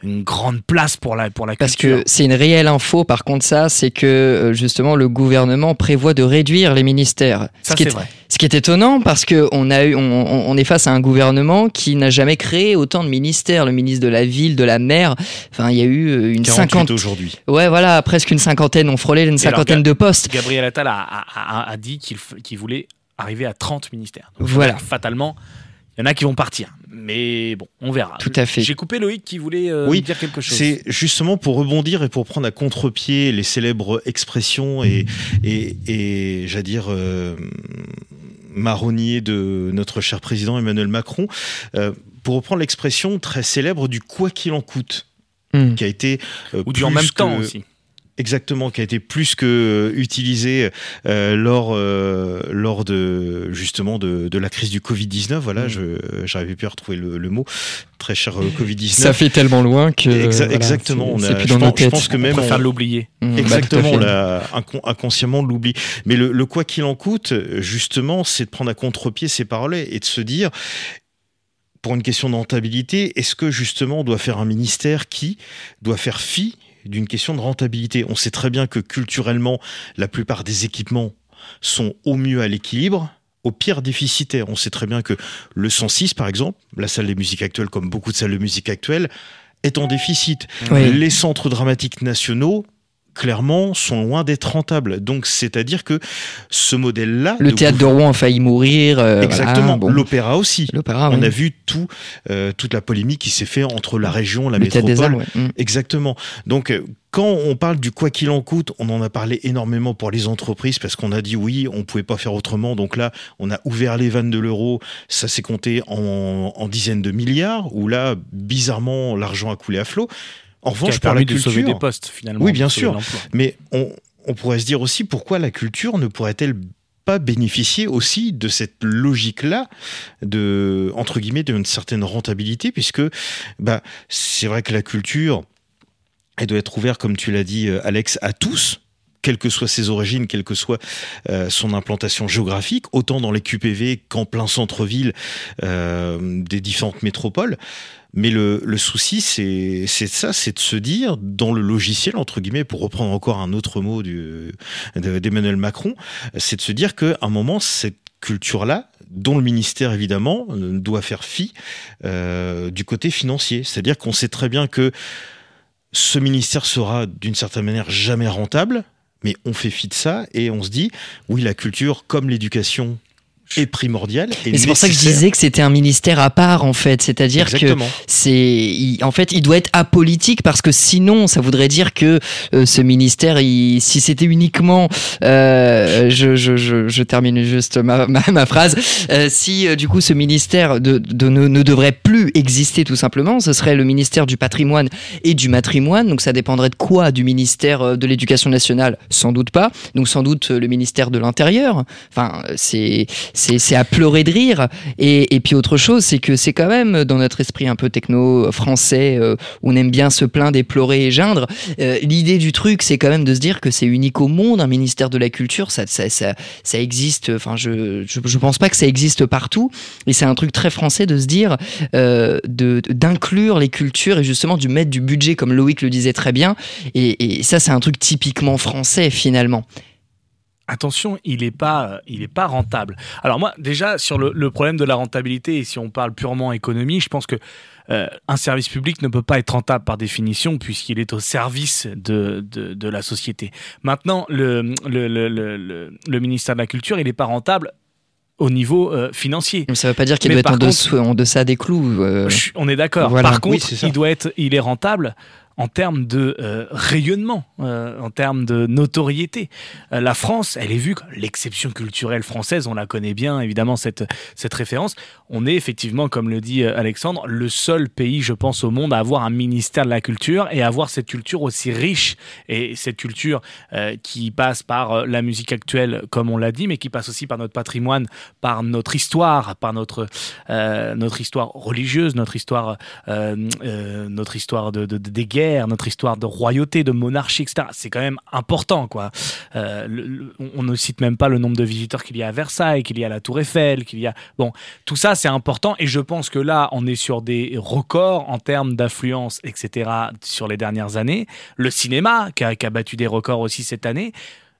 une grande place pour la, pour la Parce culture. que c'est une réelle info, par contre, ça, c'est que euh, justement le gouvernement prévoit de réduire les ministères. Ça, ce, qui c'est est, vrai. ce qui est étonnant parce que on a eu, on, est face à un gouvernement qui n'a jamais créé autant de ministères. Le ministre de la ville, de la mer, enfin, il y a eu euh, une 48 cinquantaine. aujourd'hui. Ouais, voilà, presque une cinquantaine. On frôlait une alors, cinquantaine de postes. Gabriel Attal a, a- a- a dit qu'il qu'il voulait arriver à 30 ministères. Donc, Voilà. Fatalement, il y en a qui vont partir. Mais bon, on verra. Tout à fait. J'ai coupé Loïc qui voulait euh, Oui, dire quelque chose. C'est justement pour rebondir et pour prendre à contre-pied les célèbres expressions et, et, et j'allais dire, euh, marronniers de notre cher président Emmanuel Macron, euh, pour reprendre l'expression très célèbre du quoi qu'il en coûte, Hmm. qui a été euh, Ou du plus en même temps aussi. Exactement, qui a été plus que utilisé euh, lors euh, lors de justement de, de la crise du Covid 19. Voilà, Mm. je j'arrivais plus à retrouver le, le mot. Très cher euh, Covid 19. Ça fait tellement loin que. Exa- voilà, exactement, on a- plus je dans nos pense- je pense que On même préfère on- l'oublier. Mmh, bah, tout à Exactement, on incon- inconsciemment l'oublie. Mais le, le quoi qu'il en coûte, justement, c'est de prendre à contre-pied ces paroles et de se dire, pour une question de rentabilité, est-ce que justement on doit faire un ministère qui doit faire fi d'une question de rentabilité On sait très bien que culturellement, la plupart des équipements sont au mieux à l'équilibre, au pire déficitaires. On sait très bien que le 106, par exemple, la salle des musiques actuelles, comme beaucoup de salles de musique actuelles, est en déficit. Oui. Les centres dramatiques nationaux, clairement, sont loin d'être rentables. Donc, c'est-à-dire que ce modèle-là. Le théâtre de Rouen a failli mourir. euh, Exactement. bon. L'opéra aussi. L'opéra, On oui. a vu tout, euh, toute la polémique qui s'est fait entre la région, la le théâtre des métropole. Arts, ouais. Mm. Exactement. Donc, euh, quand on parle du quoi qu'il en coûte, on en a parlé énormément pour les entreprises parce qu'on a dit oui, on pouvait pas faire autrement. Donc là, on a ouvert les vannes de l'euro. Ça s'est compté en, en dizaines de milliards. Où là, bizarrement, l'argent a coulé à flot. En revanche, pour la de culture, sauver des postes finalement. Oui, bien de sûr. mais on, on pourrait se dire aussi pourquoi la culture ne pourrait-elle pas bénéficier aussi de cette logique-là de entre guillemets d'une certaine rentabilité puisque bah c'est vrai que la culture elle doit être ouverte comme tu l'as dit euh, Alex à tous quelles que soient ses origines, quelle que soit euh, son implantation géographique, autant dans les QPV qu'en plein centre-ville euh, des différentes métropoles. Mais le, le souci, c'est ça, c'est de se dire, dans le logiciel, entre guillemets, pour reprendre encore un autre mot d'Emmanuel Macron, c'est de se dire qu'à un moment, cette culture-là, dont le ministère, évidemment, doit faire fi euh, du côté financier. C'est-à-dire qu'on sait très bien que ce ministère sera, d'une certaine manière, jamais rentable, mais on fait fi de ça et on se dit, oui, la culture, comme l'éducation, est primordiale. Et c'est pour ça que je disais que c'était un ministère à part en fait, c'est-à-dire que c'est en fait il doit être apolitique parce que sinon ça voudrait dire que euh, ce ministère il- si c'était uniquement euh, je, je, je, je termine juste ma, ma, ma phrase euh, si du coup ce ministère de, de- ne, ne devrait plus exister tout simplement ce serait le ministère du patrimoine et du matrimoine. Donc ça dépendrait de quoi? Du ministère de l'éducation nationale? Sans doute pas. Donc sans doute le ministère de l'intérieur. Enfin c'est c'est à pleurer de rire et, et puis autre chose, c'est que c'est quand même dans notre esprit un peu techno euh, français, euh, on aime bien se plaindre et pleurer et geindre. euh, L'idée du truc, c'est quand même de se dire que c'est unique au monde, un ministère de la culture, ça, ça, ça, ça existe. Enfin, je, je, je pense pas que ça existe partout, et c'est un truc très français de se dire euh, d'inclure les cultures et justement du mettre du budget, comme Loïc le disait très bien. Et, et ça, c'est un truc typiquement français finalement. Attention, il n'est pas, il est pas rentable. Alors moi, déjà sur le, le problème de la rentabilité, et si on parle purement économie, je pense que euh, un service public ne peut pas être rentable par définition puisqu'il est au service de, de, de la société. Maintenant, le, le, le, ministère de la Culture, il n'est pas rentable au niveau euh, financier. Ça veut pas dire qu'il Mais doit être en, dessous, en deçà des clous. euh. On est d'accord. voilà. Par contre, il doit être, il est rentable en termes de euh, rayonnement, euh, en termes de notoriété. Euh, la France, elle est vue comme l'exception culturelle française. On la connaît bien, évidemment cette cette référence. On est effectivement, comme le dit Alexandre, le seul pays, je pense, au monde à avoir un ministère de la culture et à avoir cette culture aussi riche et cette culture qui passe par la musique actuelle, comme on l'a dit, mais qui passe aussi par notre patrimoine, par notre histoire, par notre notre histoire religieuse, notre histoire, notre histoire de- des guerres, notre histoire de royauté, de monarchie, etc. C'est quand même important, quoi. Euh, on- ne cite même pas le nombre de visiteurs qu'il y a à Versailles, qu'il y a à la Tour Eiffel, qu'il y a bon, tout ça c'est important et je pense que là on est sur des records en termes d'affluence, etc. Sur les dernières années. Le cinéma qui a battu des records aussi cette année.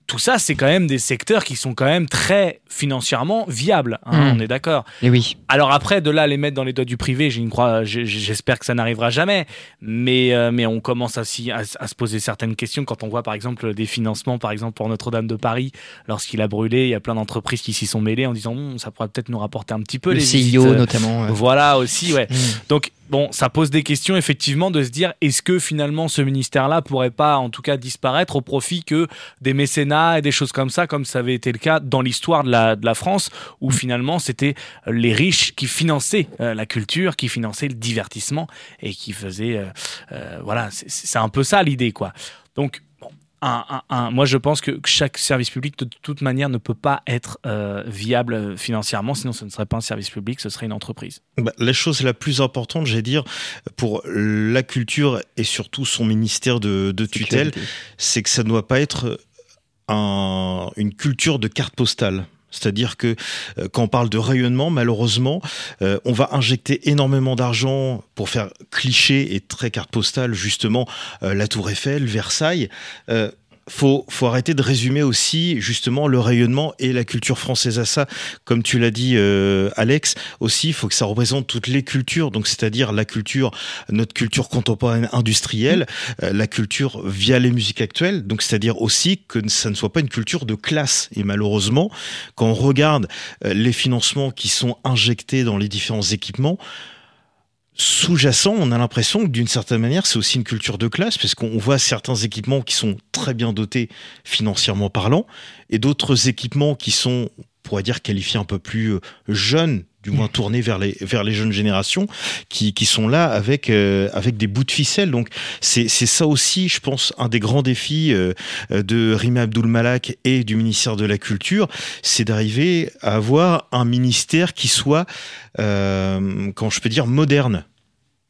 Tout ça, c'est quand même des secteurs qui sont quand même très financièrement viables. hein, Mm. On est d'accord. Et oui. Alors après, de là, les mettre dans les doigts du privé, j'espère que ça n'arrivera jamais. Mais, euh, mais on commence à, à, à se poser certaines questions quand on voit, par exemple, des financements, par exemple, pour Notre-Dame de Paris, lorsqu'il a brûlé, il y a plein d'entreprises qui s'y sont mêlées en disant, Hum, ça pourrait peut-être nous rapporter un petit peu Le les visites, euh, notamment. ouais. Voilà aussi, ouais. Mm. Donc, bon, ça pose des questions, effectivement, de se dire est-ce que finalement ce ministère-là pourrait pas, en tout cas, disparaître au profit que des mécénats et des choses comme ça, comme ça avait été le cas dans l'histoire de la, France, où finalement c'était les riches qui finançaient euh, la culture, qui finançaient le divertissement et qui faisaient. euh, euh, voilà, c'est- un peu ça l'idée, quoi. Donc, un- un- un- moi, je pense que chaque service public, de toute manière, ne peut pas être euh, viable euh, financièrement, sinon ce ne serait pas un service public, ce serait une entreprise. Bah, la chose la plus importante, j'ai dire, pour la culture et surtout son ministère de, de tutelle, c'est que ça ne doit pas être un- une culture de carte postale. C'est-à-dire que euh, quand on parle de rayonnement, malheureusement, euh, on va injecter énormément d'argent pour faire cliché et très carte postale, justement, euh, la Tour Eiffel, Versailles. Faut, faut arrêter de résumer aussi justement le rayonnement et la culture française à ça. Comme tu l'as dit, euh, Alex, aussi, il faut que ça représente toutes les cultures. Donc, c'est-à-dire la culture, notre culture contemporaine industrielle, euh, la culture via les musiques actuelles. Donc, c'est-à-dire aussi que ça ne soit pas une culture de classe. Et malheureusement, quand on regarde euh, les financements qui sont injectés dans les différents équipements, sous-jacent, on a l'impression que d'une certaine manière, c'est aussi une culture de classe, parce qu'on voit certains équipements qui sont très bien dotés financièrement parlant, et d'autres équipements qui sont, on pourrait dire, qualifiés un peu plus euh, jeunes, du moins tournés vers les, vers les jeunes générations, qui, qui sont là avec, euh, avec des bouts de ficelle. Donc c'est c'est ça aussi, je pense, un des grands défis euh, de Rima Abdul Malak et du ministère de la Culture, c'est d'arriver à avoir un ministère qui soit, euh, quand je peux dire, moderne.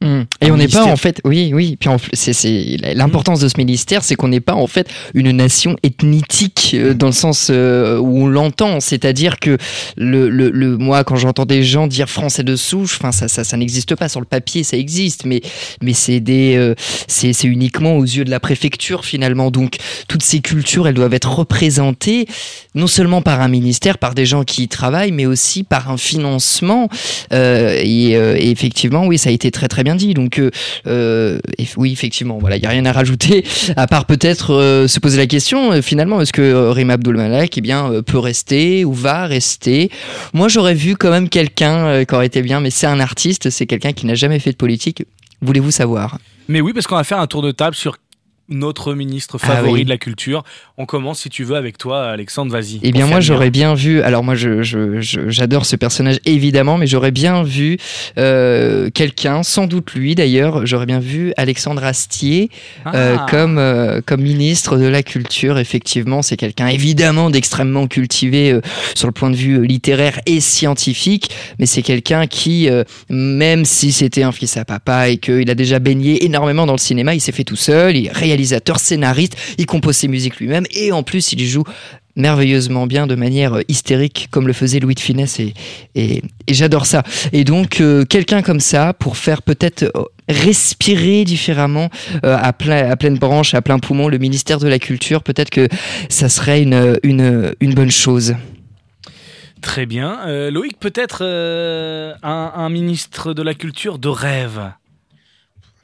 Mm. Et on n'est pas en fait, oui, oui. Puis c'est l'importance de ce ministère, c'est qu'on n'est pas en fait une nation ethnitique euh, dans le sens euh, où on l'entend. C'est-à-dire que le, le, le- moi, quand j'entends des gens dire français de souche, enfin ça, ça, ça n'existe pas sur le papier, ça existe, mais mais c'est des, euh, c'est c'est uniquement aux yeux de la préfecture finalement. Donc toutes ces cultures, elles doivent être représentées non seulement par un ministère, par des gens qui y travaillent, mais aussi par un financement. Euh, et, euh, et effectivement, oui, ça a été très très dit. Donc, euh, euh, oui, effectivement, voilà, il y a rien à rajouter *laughs* à part peut-être euh, se poser la question. finalement, est-ce que euh, Rima Abdul Malak, eh bien, peut rester ou va rester? Moi, j'aurais vu quand même quelqu'un qui aurait été bien, mais c'est un artiste, c'est quelqu'un qui n'a jamais fait de politique. Voulez-vous savoir? Mais oui, parce qu'on va faire un tour de table sur notre ministre Ah favori oui. de la culture. On commence, si tu veux, avec toi, Alexandre, vas-y. Eh bien, moi, j'aurais bien vu. Alors, moi, je, je- je- j'adore ce personnage, évidemment, mais j'aurais bien vu euh, quelqu'un, sans doute lui d'ailleurs, j'aurais bien vu Alexandre Astier euh, Ah. comme, euh, comme ministre de la Culture. Effectivement, c'est quelqu'un, évidemment, d'extrêmement cultivé euh, sur le point de vue euh, littéraire et scientifique, mais c'est quelqu'un qui, euh, même si c'était un fils à papa et qu'il a déjà baigné énormément dans le cinéma, il s'est fait tout seul, il est réalisateur, scénariste, il compose ses musiques lui-même, et en plus, il joue merveilleusement bien de manière euh, hystérique comme le faisait Louis de Funès et, j'adore ça et donc euh, quelqu'un comme ça pour faire peut-être euh, respirer différemment à, à pleine branche à plein poumon le ministère de la culture peut-être que ça serait une, bonne chose Très bien. Loïc, peut-être un ministre de la culture de rêve?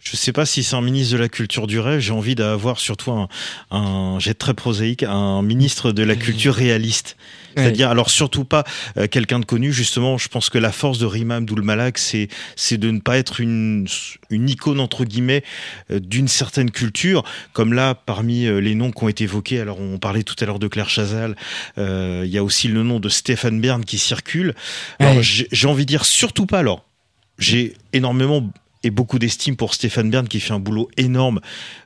Je sais pas si c'est un ministre de la culture du rêve. J'ai envie d'avoir surtout un, un j'ai très prosaïque, un ministre de la culture réaliste. C'est-à-dire, alors surtout pas euh, quelqu'un de connu. Justement, je pense que la force de Rima Abdul Malak, c'est c'est de ne pas être une une icône entre guillemets euh, d'une certaine culture. Comme là, parmi euh, les noms qui ont été évoqués, alors on parlait tout à l'heure de Claire Chazal. Il y a aussi le nom de Stéphane Bern qui circule. Ouais. j'ai envie de dire surtout pas. Alors j'ai énormément et beaucoup d'estime pour Stéphane Bern qui fait un boulot énorme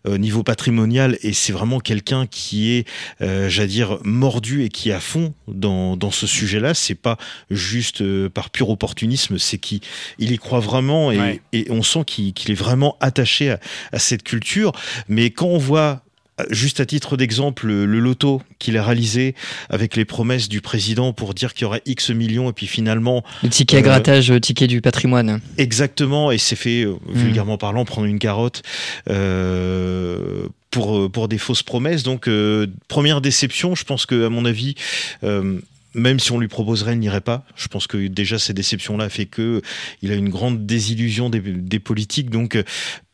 au niveau patrimonial et c'est vraiment quelqu'un qui est, euh, j'allais dire, mordu et qui est à fond dans, dans ce sujet-là. C'est pas juste euh, par pur opportunisme, c'est qu'il il y croit vraiment et, Ouais. et on sent qu'il est vraiment attaché à, à cette culture. Mais quand on voit euh, Juste à titre d'exemple, le loto qu'il a réalisé avec les promesses du président pour dire qu'il y aurait X millions et puis finalement le ticket à Euh, grattage euh, ticket du patrimoine Exactement, et c'est fait, euh, vulgairement parlant, prendre une carotte euh, pour, euh, pour des fausses promesses. Donc, euh, première déception, je pense que, à mon avis, euh, même si on lui proposerait, il n'irait pas. Je pense que déjà, ces déceptions-là fait que il a une grande désillusion des, des politiques. Donc, euh,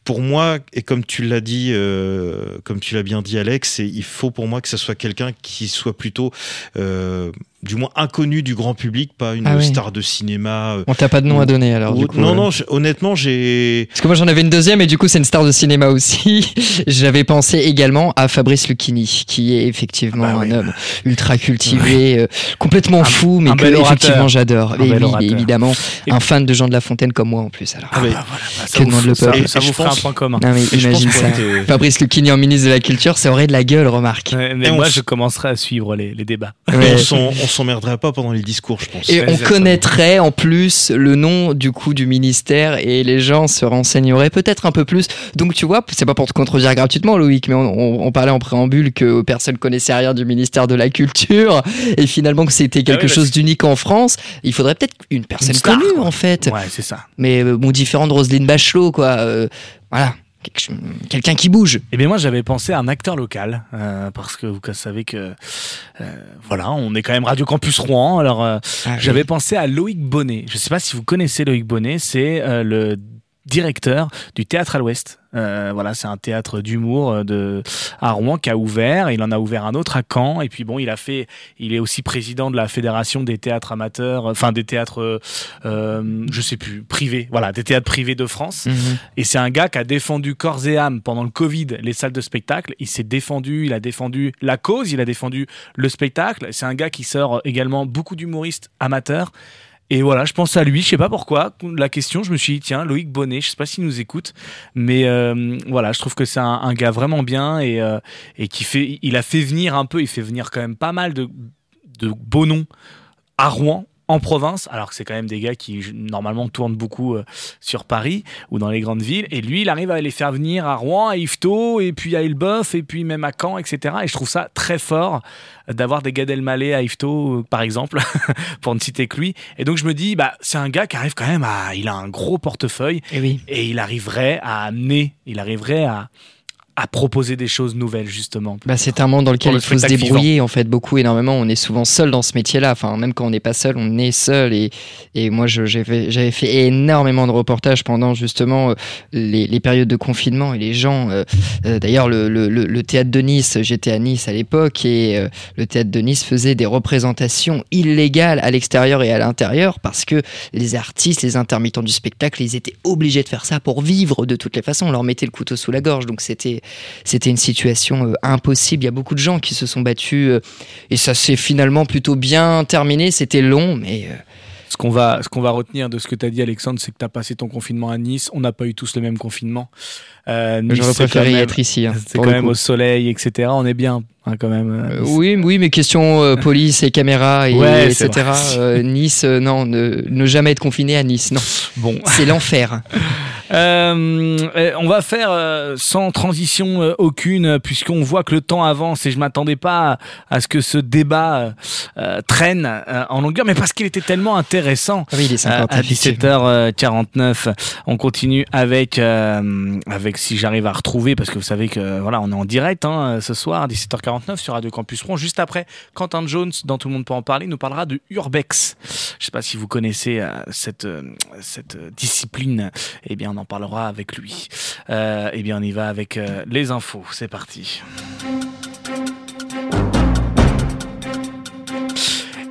pour moi, et comme tu l'as dit, euh, comme tu l'as bien dit, Alex, il faut pour moi que ça soit quelqu'un qui soit plutôt, euh, du moins inconnu du grand public, pas une Ah oui. star de cinéma. euh, on t'a pas de nom à donner alors du ou- coup, non, euh. non, je- honnêtement, j'ai. Parce que moi j'en avais une deuxième et du coup c'est une star de cinéma aussi. *laughs* J'avais pensé également à Fabrice Lucchini, qui est effectivement Ah bah oui. un homme ultra cultivé, euh, complètement Un- fou, mais un que effectivement j'adore. Et oui, orateur. évidemment, Et- un fan de Jean de La Fontaine comme moi en plus. Alors. Ah, bah voilà, bah, ça Que vous, demande le peuple ça vous je fera pense- un point commun. Non mais imagine ça. être- Fabrice Lucchini en ministre de la Culture, ça aurait de la gueule, remarque. Ouais, mais Et moi, je commencerai à suivre les, les débats. Ouais. On s'emmerderait pas pendant les discours, je pense. Et on Exactement. connaîtrait en plus le nom du coup du ministère et les gens se renseigneraient peut-être un peu plus. Donc tu vois, c'est pas pour te contredire gratuitement Loïc, mais on, on- on parlait en préambule que personne connaissait rien du ministère de la Culture et finalement que c'était quelque Ah oui, bah, chose d'unique en France. Il faudrait peut-être une personne star, connue quoi. en fait. Ouais, c'est ça. Mais euh, bon, différent de Roselyne Bachelot quoi. Euh, voilà. Quelqu'un qui bouge. Eh bien moi j'avais pensé à un acteur local euh, parce que vous savez que euh, voilà on est quand même Radio Campus Rouen alors euh, Ah, j'avais pensé à Loïc Bonnet. Je ne sais pas si vous connaissez Loïc Bonnet, c'est le directeur du théâtre à l'Ouest. Euh, voilà, c'est un théâtre d'humour euh, de à Rouen qui a ouvert. Il en a ouvert un autre à Caen. Et puis bon, il a fait. Il est aussi président de la fédération des théâtres amateurs, enfin des théâtres, euh, euh, je sais plus, privés. Voilà, des théâtres privés de France. Mhm. Et c'est un gars qui a défendu corps et âme pendant le Covid les salles de spectacle. Il s'est défendu, il a défendu la cause, il a défendu le spectacle. C'est un gars qui sort également beaucoup d'humoristes amateurs. Et voilà, je pense à lui, je sais pas pourquoi. La question, je me suis dit, tiens, Loïc Bonnet, je sais pas s'il nous écoute, mais euh, voilà, je trouve que c'est un, gars vraiment bien et, euh, et qui fait, il a fait venir un peu, il fait venir quand même pas mal de, de beaux noms à Rouen en province, alors que c'est quand même des gars qui normalement tournent beaucoup euh, sur Paris ou dans les grandes villes. Et lui, il arrive à les faire venir à Rouen, à Yvetot, et puis à Elbeuf, et puis même à Caen, etc. Et je trouve ça très fort d'avoir des Gad Elmaleh à Yvetot, euh, par exemple, *laughs* pour ne citer que lui. Et donc je me dis, bah c'est un gars qui arrive quand même à, il a un gros portefeuille Et oui. et il arriverait à amener, il arriverait à à proposer des choses nouvelles justement. Bah, c'est un monde dans lequel il faut se débrouiller en fait beaucoup énormément. On est souvent seul dans ce métier-là. Enfin, même quand on n'est pas seul, on est seul. Et, et moi, j'avais fait énormément de reportages pendant justement euh, les, les périodes de confinement et les gens. euh, euh, D'ailleurs, le, le, le- le théâtre de Nice, j'étais à Nice à l'époque et euh, le théâtre de Nice faisait des représentations illégales à l'extérieur et à l'intérieur parce que les artistes, les intermittents du spectacle, ils étaient obligés de faire ça pour vivre de toutes les façons. On leur mettait le couteau sous la gorge. Donc c'était c'était une situation euh, impossible. Il y a beaucoup de gens qui se sont battus euh, et ça s'est finalement plutôt bien terminé. C'était long, mais euh, Ce qu'on va, ce qu'on va retenir de ce que tu as dit, Alexandre, c'est que tu as passé ton confinement à Nice. On n'a pas eu tous le même confinement. Euh, Nice, j'aurais préféré y être ici. hein, C'est quand même coup. au soleil, etc. On est bien, Hein, quand même. Hein, euh, oui, oui, mais question euh, police et caméra, et, ouais, etc. Euh, nice, euh, non, ne, ne, jamais être confiné à Nice, non. Bon, c'est l'enfer. *laughs* Euh, on va faire sans transition aucune, puisqu'on voit que le temps avance et je m'attendais pas à, ce que ce débat traîne en longueur, mais parce qu'il était tellement intéressant. Ah oui, il est sympa, à 17h49, on continue avec avec si j'arrive à retrouver, parce que vous savez que voilà, on est en direct hein, ce soir, 17h49. 49 sur Radio Campus Rouen. Juste après, Quentin Jones, dans Tout le monde peut en parler, nous parlera de Urbex. Je ne sais pas si vous connaissez euh, cette euh, euh, discipline. Eh bien, on en parlera avec lui. eh bien, on y va avec les infos. C'est parti.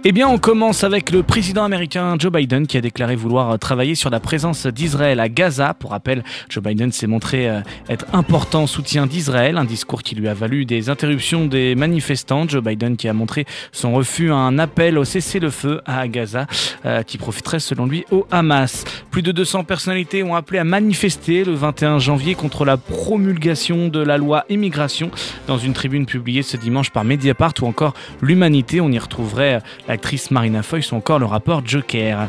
Eh bien, on commence avec le président américain Joe Biden qui a déclaré vouloir euh, travailler sur la présence d'Israël à Gaza. Pour rappel, Joe Biden s'est montré euh, être important soutien d'Israël, un discours qui lui a valu des interruptions des manifestants. Joe Biden qui a montré son refus à un appel au cessez-le-feu à Gaza euh, qui profiterait selon lui au Hamas. Plus de 200 personnalités ont appelé à manifester le 21 janvier contre la promulgation de la loi immigration dans une tribune publiée ce dimanche par Mediapart ou encore l'Humanité. On y retrouverait l'actrice Marina Foïs ou encore le rapport Joker.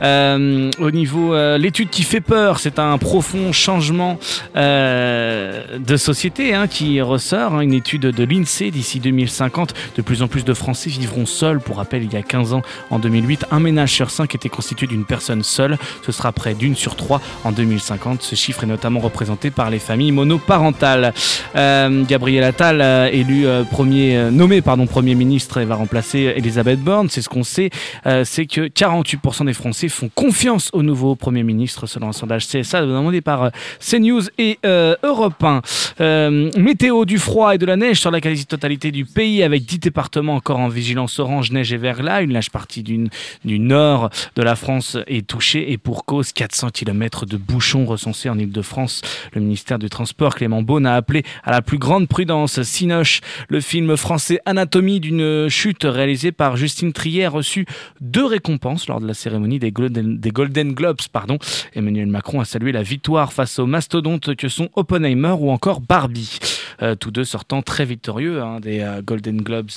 Euh, au niveau euh, l'étude qui fait peur, c'est un profond changement euh, de société hein, qui ressort. hein, une étude de l'INSEE d'ici 2050, de plus en plus de Français vivront seuls. Pour rappel, il y a 15 ans, en 2008, un ménage sur cinq était constitué d'une personne seule. Ce sera près d'une sur trois en 2050. Ce chiffre est notamment représenté par les familles monoparentales. Gabriel Attal, élu premier, nommé pardon premier ministre, va remplacer Elisabeth Borne. C'est ce qu'on sait, euh, c'est que 48% des Français font confiance au nouveau premier ministre, selon un sondage CSA demandé par euh, CNews et euh, Europe 1. Euh, météo du froid et de la neige sur la quasi-totalité du pays, avec 10 départements encore en vigilance orange, neige et verglas. Une large partie du nord de la France est touchée et pour cause 400 km de bouchons recensés en Ile-de-France. Le ministère du Transport, Clément Beaune, a appelé à la plus grande prudence. Sinoche, le film français Anatomie d'une chute réalisé par Justine Trier, a reçu deux récompenses lors de la cérémonie des Golden, Globes. Pardon. Emmanuel Macron a salué la victoire face aux mastodontes que sont Oppenheimer ou encore Barbie. Euh, tous deux sortant très victorieux hein, des euh, Golden Globes.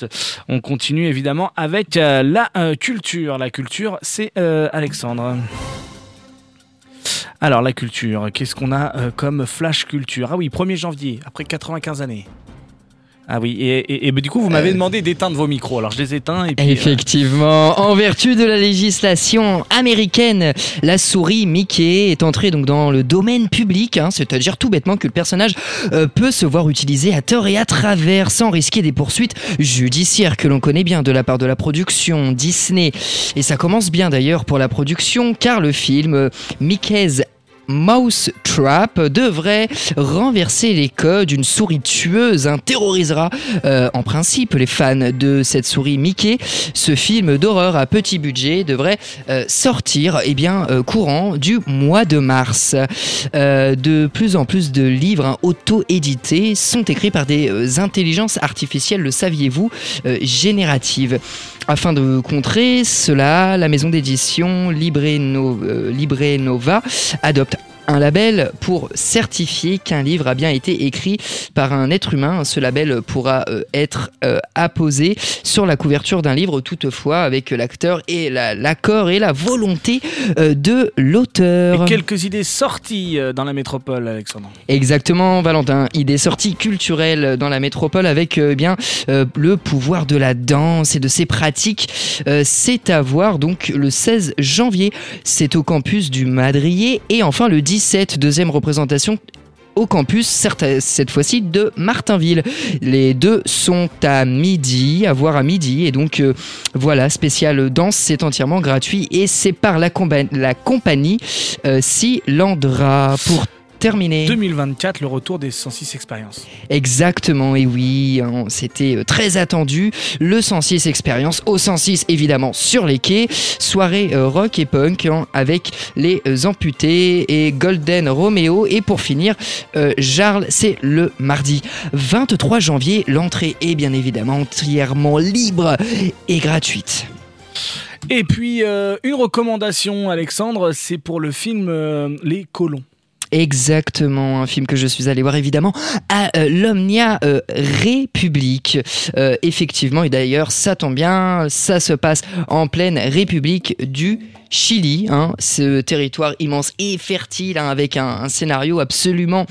On continue évidemment avec euh, la culture. La culture, c'est Alexandre. Alors la culture, qu'est-ce qu'on a comme flash culture? Ah oui, 1er janvier, après 95 années. Ah oui, et, et- et du coup, vous m'avez demandé d'éteindre vos micros. Alors, je les éteins et puis. euh, Effectivement, en vertu de la législation américaine, la souris Mickey est entrée donc dans le domaine public, hein, c'est-à-dire tout bêtement que le personnage euh, peut se voir utilisé à tort et à travers sans risquer des poursuites judiciaires que l'on connaît bien de la part de la production Disney. Et ça commence bien d'ailleurs pour la production car le film euh, Mickey's Mouse Trap devrait renverser les codes. Une souris tueuse terrorisera euh, en principe les fans de cette souris Mickey. Ce film d'horreur à petit budget devrait euh, sortir eh euh, courant du mois de mars. De plus en plus de livres hein, auto-édités sont écrits par des intelligences artificielles, le saviez-vous, génératives. Afin de contrer cela, la maison d'édition Libre, euh, Nova adopte un label pour certifier qu'un livre a bien été écrit par un être humain. Ce label pourra euh, être euh, apposé sur la couverture d'un livre, toutefois avec l'acteur et la- l'accord et la volonté euh, de l'auteur. Quelques idées sorties dans la métropole, Alexandre. Exactement, Valentin. Idée sortie culturelle dans la métropole avec euh, bien le pouvoir de la danse et de ses pratiques. C'est à voir donc le 16 janvier. C'est au campus du Madrier et enfin le 17, deuxième représentation au campus, cette fois-ci de Martinville. Les deux sont à midi, à voir à midi. Et donc, euh, voilà, spécial danse, c'est entièrement gratuit. Et c'est par la, la compagnie euh, Silandra. Pour terminer. 2024, le retour des 106 expériences. Exactement, et oui, hein, c'était euh, très attendu. Le 106 Expérience, au 106 évidemment sur les quais. Soirée euh, rock et punk hein, avec les euh, amputés et Golden Romeo. Et pour finir, euh, Jarl, c'est le mardi 23 janvier. L'entrée est bien évidemment entièrement libre et gratuite. Et puis, euh, une recommandation, Alexandre, c'est pour le film euh, Les Colons. Exactement, un film que je suis allé voir évidemment à euh, l'Omnia euh, République. Euh, effectivement, et d'ailleurs, ça tombe bien, ça se passe en pleine République du Chili, hein, ce territoire immense et fertile, hein, avec un, scénario absolument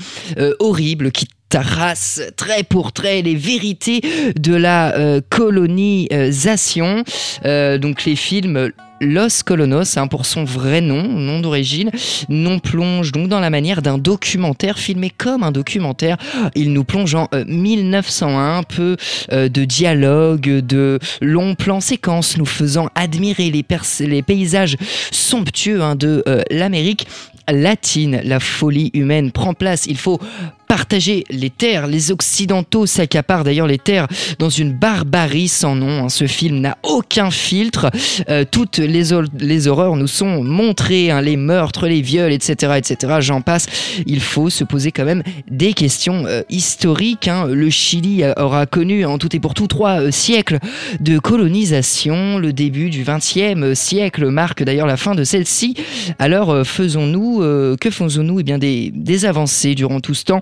horrible qui trace trait pour trait les vérités de la colonisation. Donc les films Los Colonos, hein, pour son vrai nom, nom d'origine, nous plonge donc dans la manière d'un documentaire filmé comme un documentaire. Il nous plonge en euh, 1901, un peu euh, de dialogue, de longs plans séquences, nous faisant admirer les paysages somptueux hein, de euh, l'Amérique latine. La folie humaine prend place. Il faut partager les terres. Les Occidentaux s'accaparent d'ailleurs les terres dans une barbarie sans nom. hein. Ce film n'a aucun filtre. Euh, toutes les, hor- les horreurs nous sont montrées, hein, les meurtres, les viols, etc., etc. J'en passe. Il faut se poser quand même des questions euh, historiques. hein. Le Chili euh, aura connu en tout et pour tout trois siècles de colonisation. Le début du XXe siècle marque d'ailleurs la fin de celle-ci. Alors faisons-nous, que faisons-nous? Eh bien des avancées durant tout ce temps.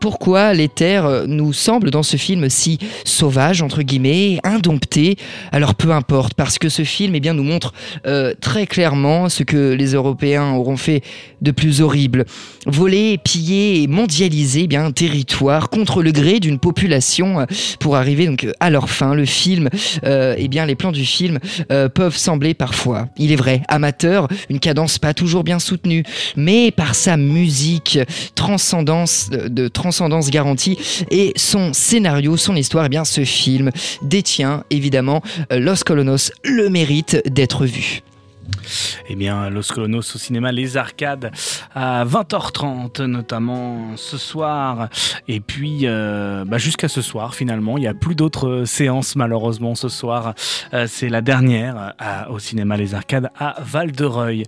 Pourquoi les terres nous semblent dans ce film si sauvages entre guillemets, indomptées? Alors peu importe, parce que ce film eh bien nous montre euh, très clairement ce que les Européens auront fait de plus horrible voler, piller et mondialiser eh bien un territoire contre le gré d'une population euh, pour arriver à leur fin. Le film, euh, eh bien les plans du film peuvent sembler parfois, il est vrai, amateurs, une cadence pas toujours bien soutenue, mais par sa musique, transcendance de transcendance garantie et son scénario, son histoire, eh bien ce film détient évidemment euh, Los Colonos le mérite d'être vu. Eh bien, Los Colonos au cinéma Les Arcades à 20h30 notamment ce soir. Et puis, euh, bah, jusqu'à ce soir finalement, il n'y a plus d'autres euh, séances malheureusement ce soir. C'est la dernière au cinéma Les Arcades à Val-de-Reuil.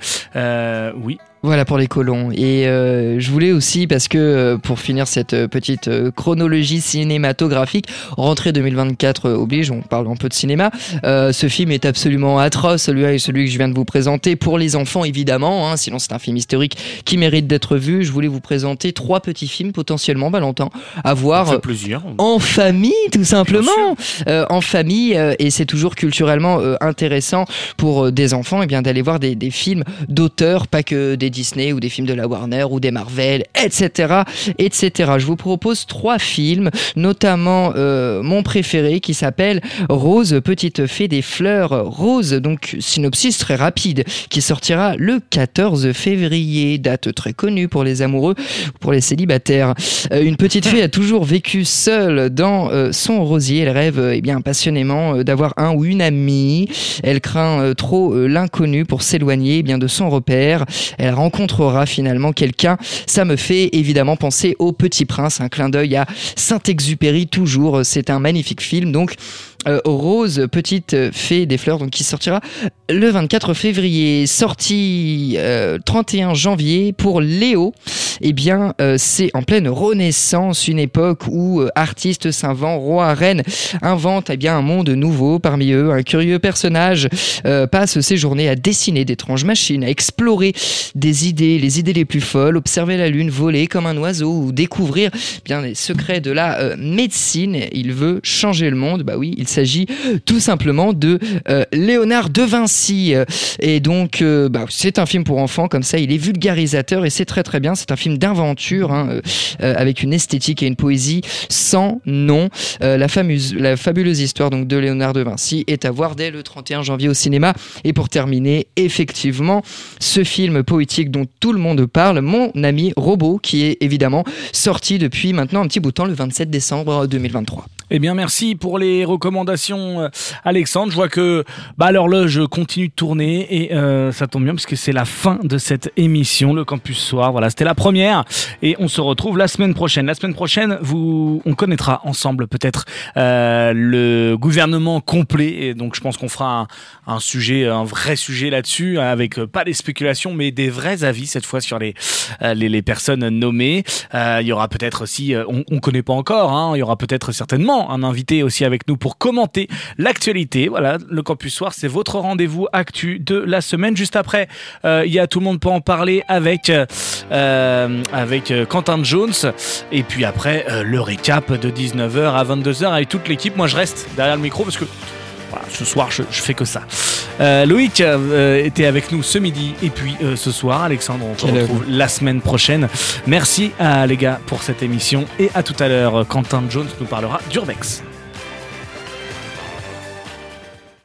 Oui, Voilà pour les colons. Et euh, je voulais aussi, parce que euh, pour finir cette euh, petite euh, chronologie cinématographique, rentrée 2024 euh, oblige, on parle un peu de cinéma. Euh, ce film est absolument atroce, celui-là et celui que je viens de vous présenter, pour les enfants évidemment, hein, sinon c'est un film historique qui mérite d'être vu. Je voulais vous présenter trois petits films potentiellement, Valentin, à voir plaisir. en famille, tout simplement. Euh, en famille, euh, et c'est toujours culturellement euh, intéressant pour des enfants, et bien d'aller voir des, des films d'auteurs, pas que des Disney ou des films de la Warner ou des Marvel, etc., etc. Je vous propose trois films, notamment euh, mon préféré qui s'appelle Rose, petite fée des fleurs. Rose, donc synopsis très rapide, qui sortira le 14 février, date très connue pour les amoureux ou pour les célibataires. Euh, une petite fée a toujours vécu seule dans euh, son rosier. Elle rêve eh bien passionnément d'avoir un ou une amie. Elle craint trop l'inconnu pour s'éloigner eh bien de son repère. Elle rencontrera finalement quelqu'un. Ça me fait évidemment penser au Petit Prince, un clin d'œil à Saint-Exupéry toujours. C'est un magnifique film donc. Euh, Rose, petite fée des fleurs, donc qui sortira le 24 février, sorti euh, 31 janvier pour Léo. Eh bien, euh, c'est en pleine renaissance, une époque où euh, artistes s'inventent, rois, reines inventent eh bien un monde nouveau. Parmi eux, un curieux personnage euh, passe ses journées à dessiner d'étranges machines, à explorer des idées, les idées les plus folles, observer la lune voler comme un oiseau ou découvrir bien les secrets de la médecine. Il veut changer le monde. Bah oui, il s'agit tout simplement de euh, Léonard de Vinci. Et donc, euh, bah, c'est un film pour enfants, comme ça, il est vulgarisateur et c'est très très bien. C'est un film d'aventure hein, euh, avec une esthétique et une poésie sans nom. La, fameuse, la fabuleuse histoire donc de Léonard de Vinci est à voir dès le 31 janvier au cinéma. Et pour terminer, effectivement, ce film poétique dont tout le monde parle, Mon ami robot, qui est évidemment sorti depuis maintenant un petit bout de temps, le 27 décembre 2023. Eh bien, merci pour les recommandations, euh, Alexandre. Je vois que bah, l'horloge continue de tourner et euh, ça tombe bien parce que c'est la fin de cette émission, le Campus Soir. Voilà, c'était la première et on se retrouve la semaine prochaine. La semaine prochaine, vous, on connaîtra ensemble peut-être euh, le gouvernement complet et donc je pense qu'on fera un, sujet, un vrai sujet là-dessus avec euh, pas des spéculations mais des vrais avis cette fois sur les les, personnes nommées. Il y aura peut-être aussi, on, on connaît pas encore, hein, il y aura peut-être certainement un invité aussi avec nous pour l'actualité. Voilà, le Campus Soir, c'est votre rendez-vous actu de la semaine. Juste après, euh, il y a tout le monde peut en parler avec euh, avec euh, Quentin Jones. Et puis après, euh, le récap de 19h à 22h avec toute l'équipe. Moi, je reste derrière le micro parce que voilà, ce soir, je, je fais que ça. Euh, Loïc euh, était avec nous ce midi et puis euh, ce soir, Alexandre, on se retrouve la semaine prochaine. Merci à les gars pour cette émission et à tout à l'heure. Quentin Jones nous parlera d'Urbex.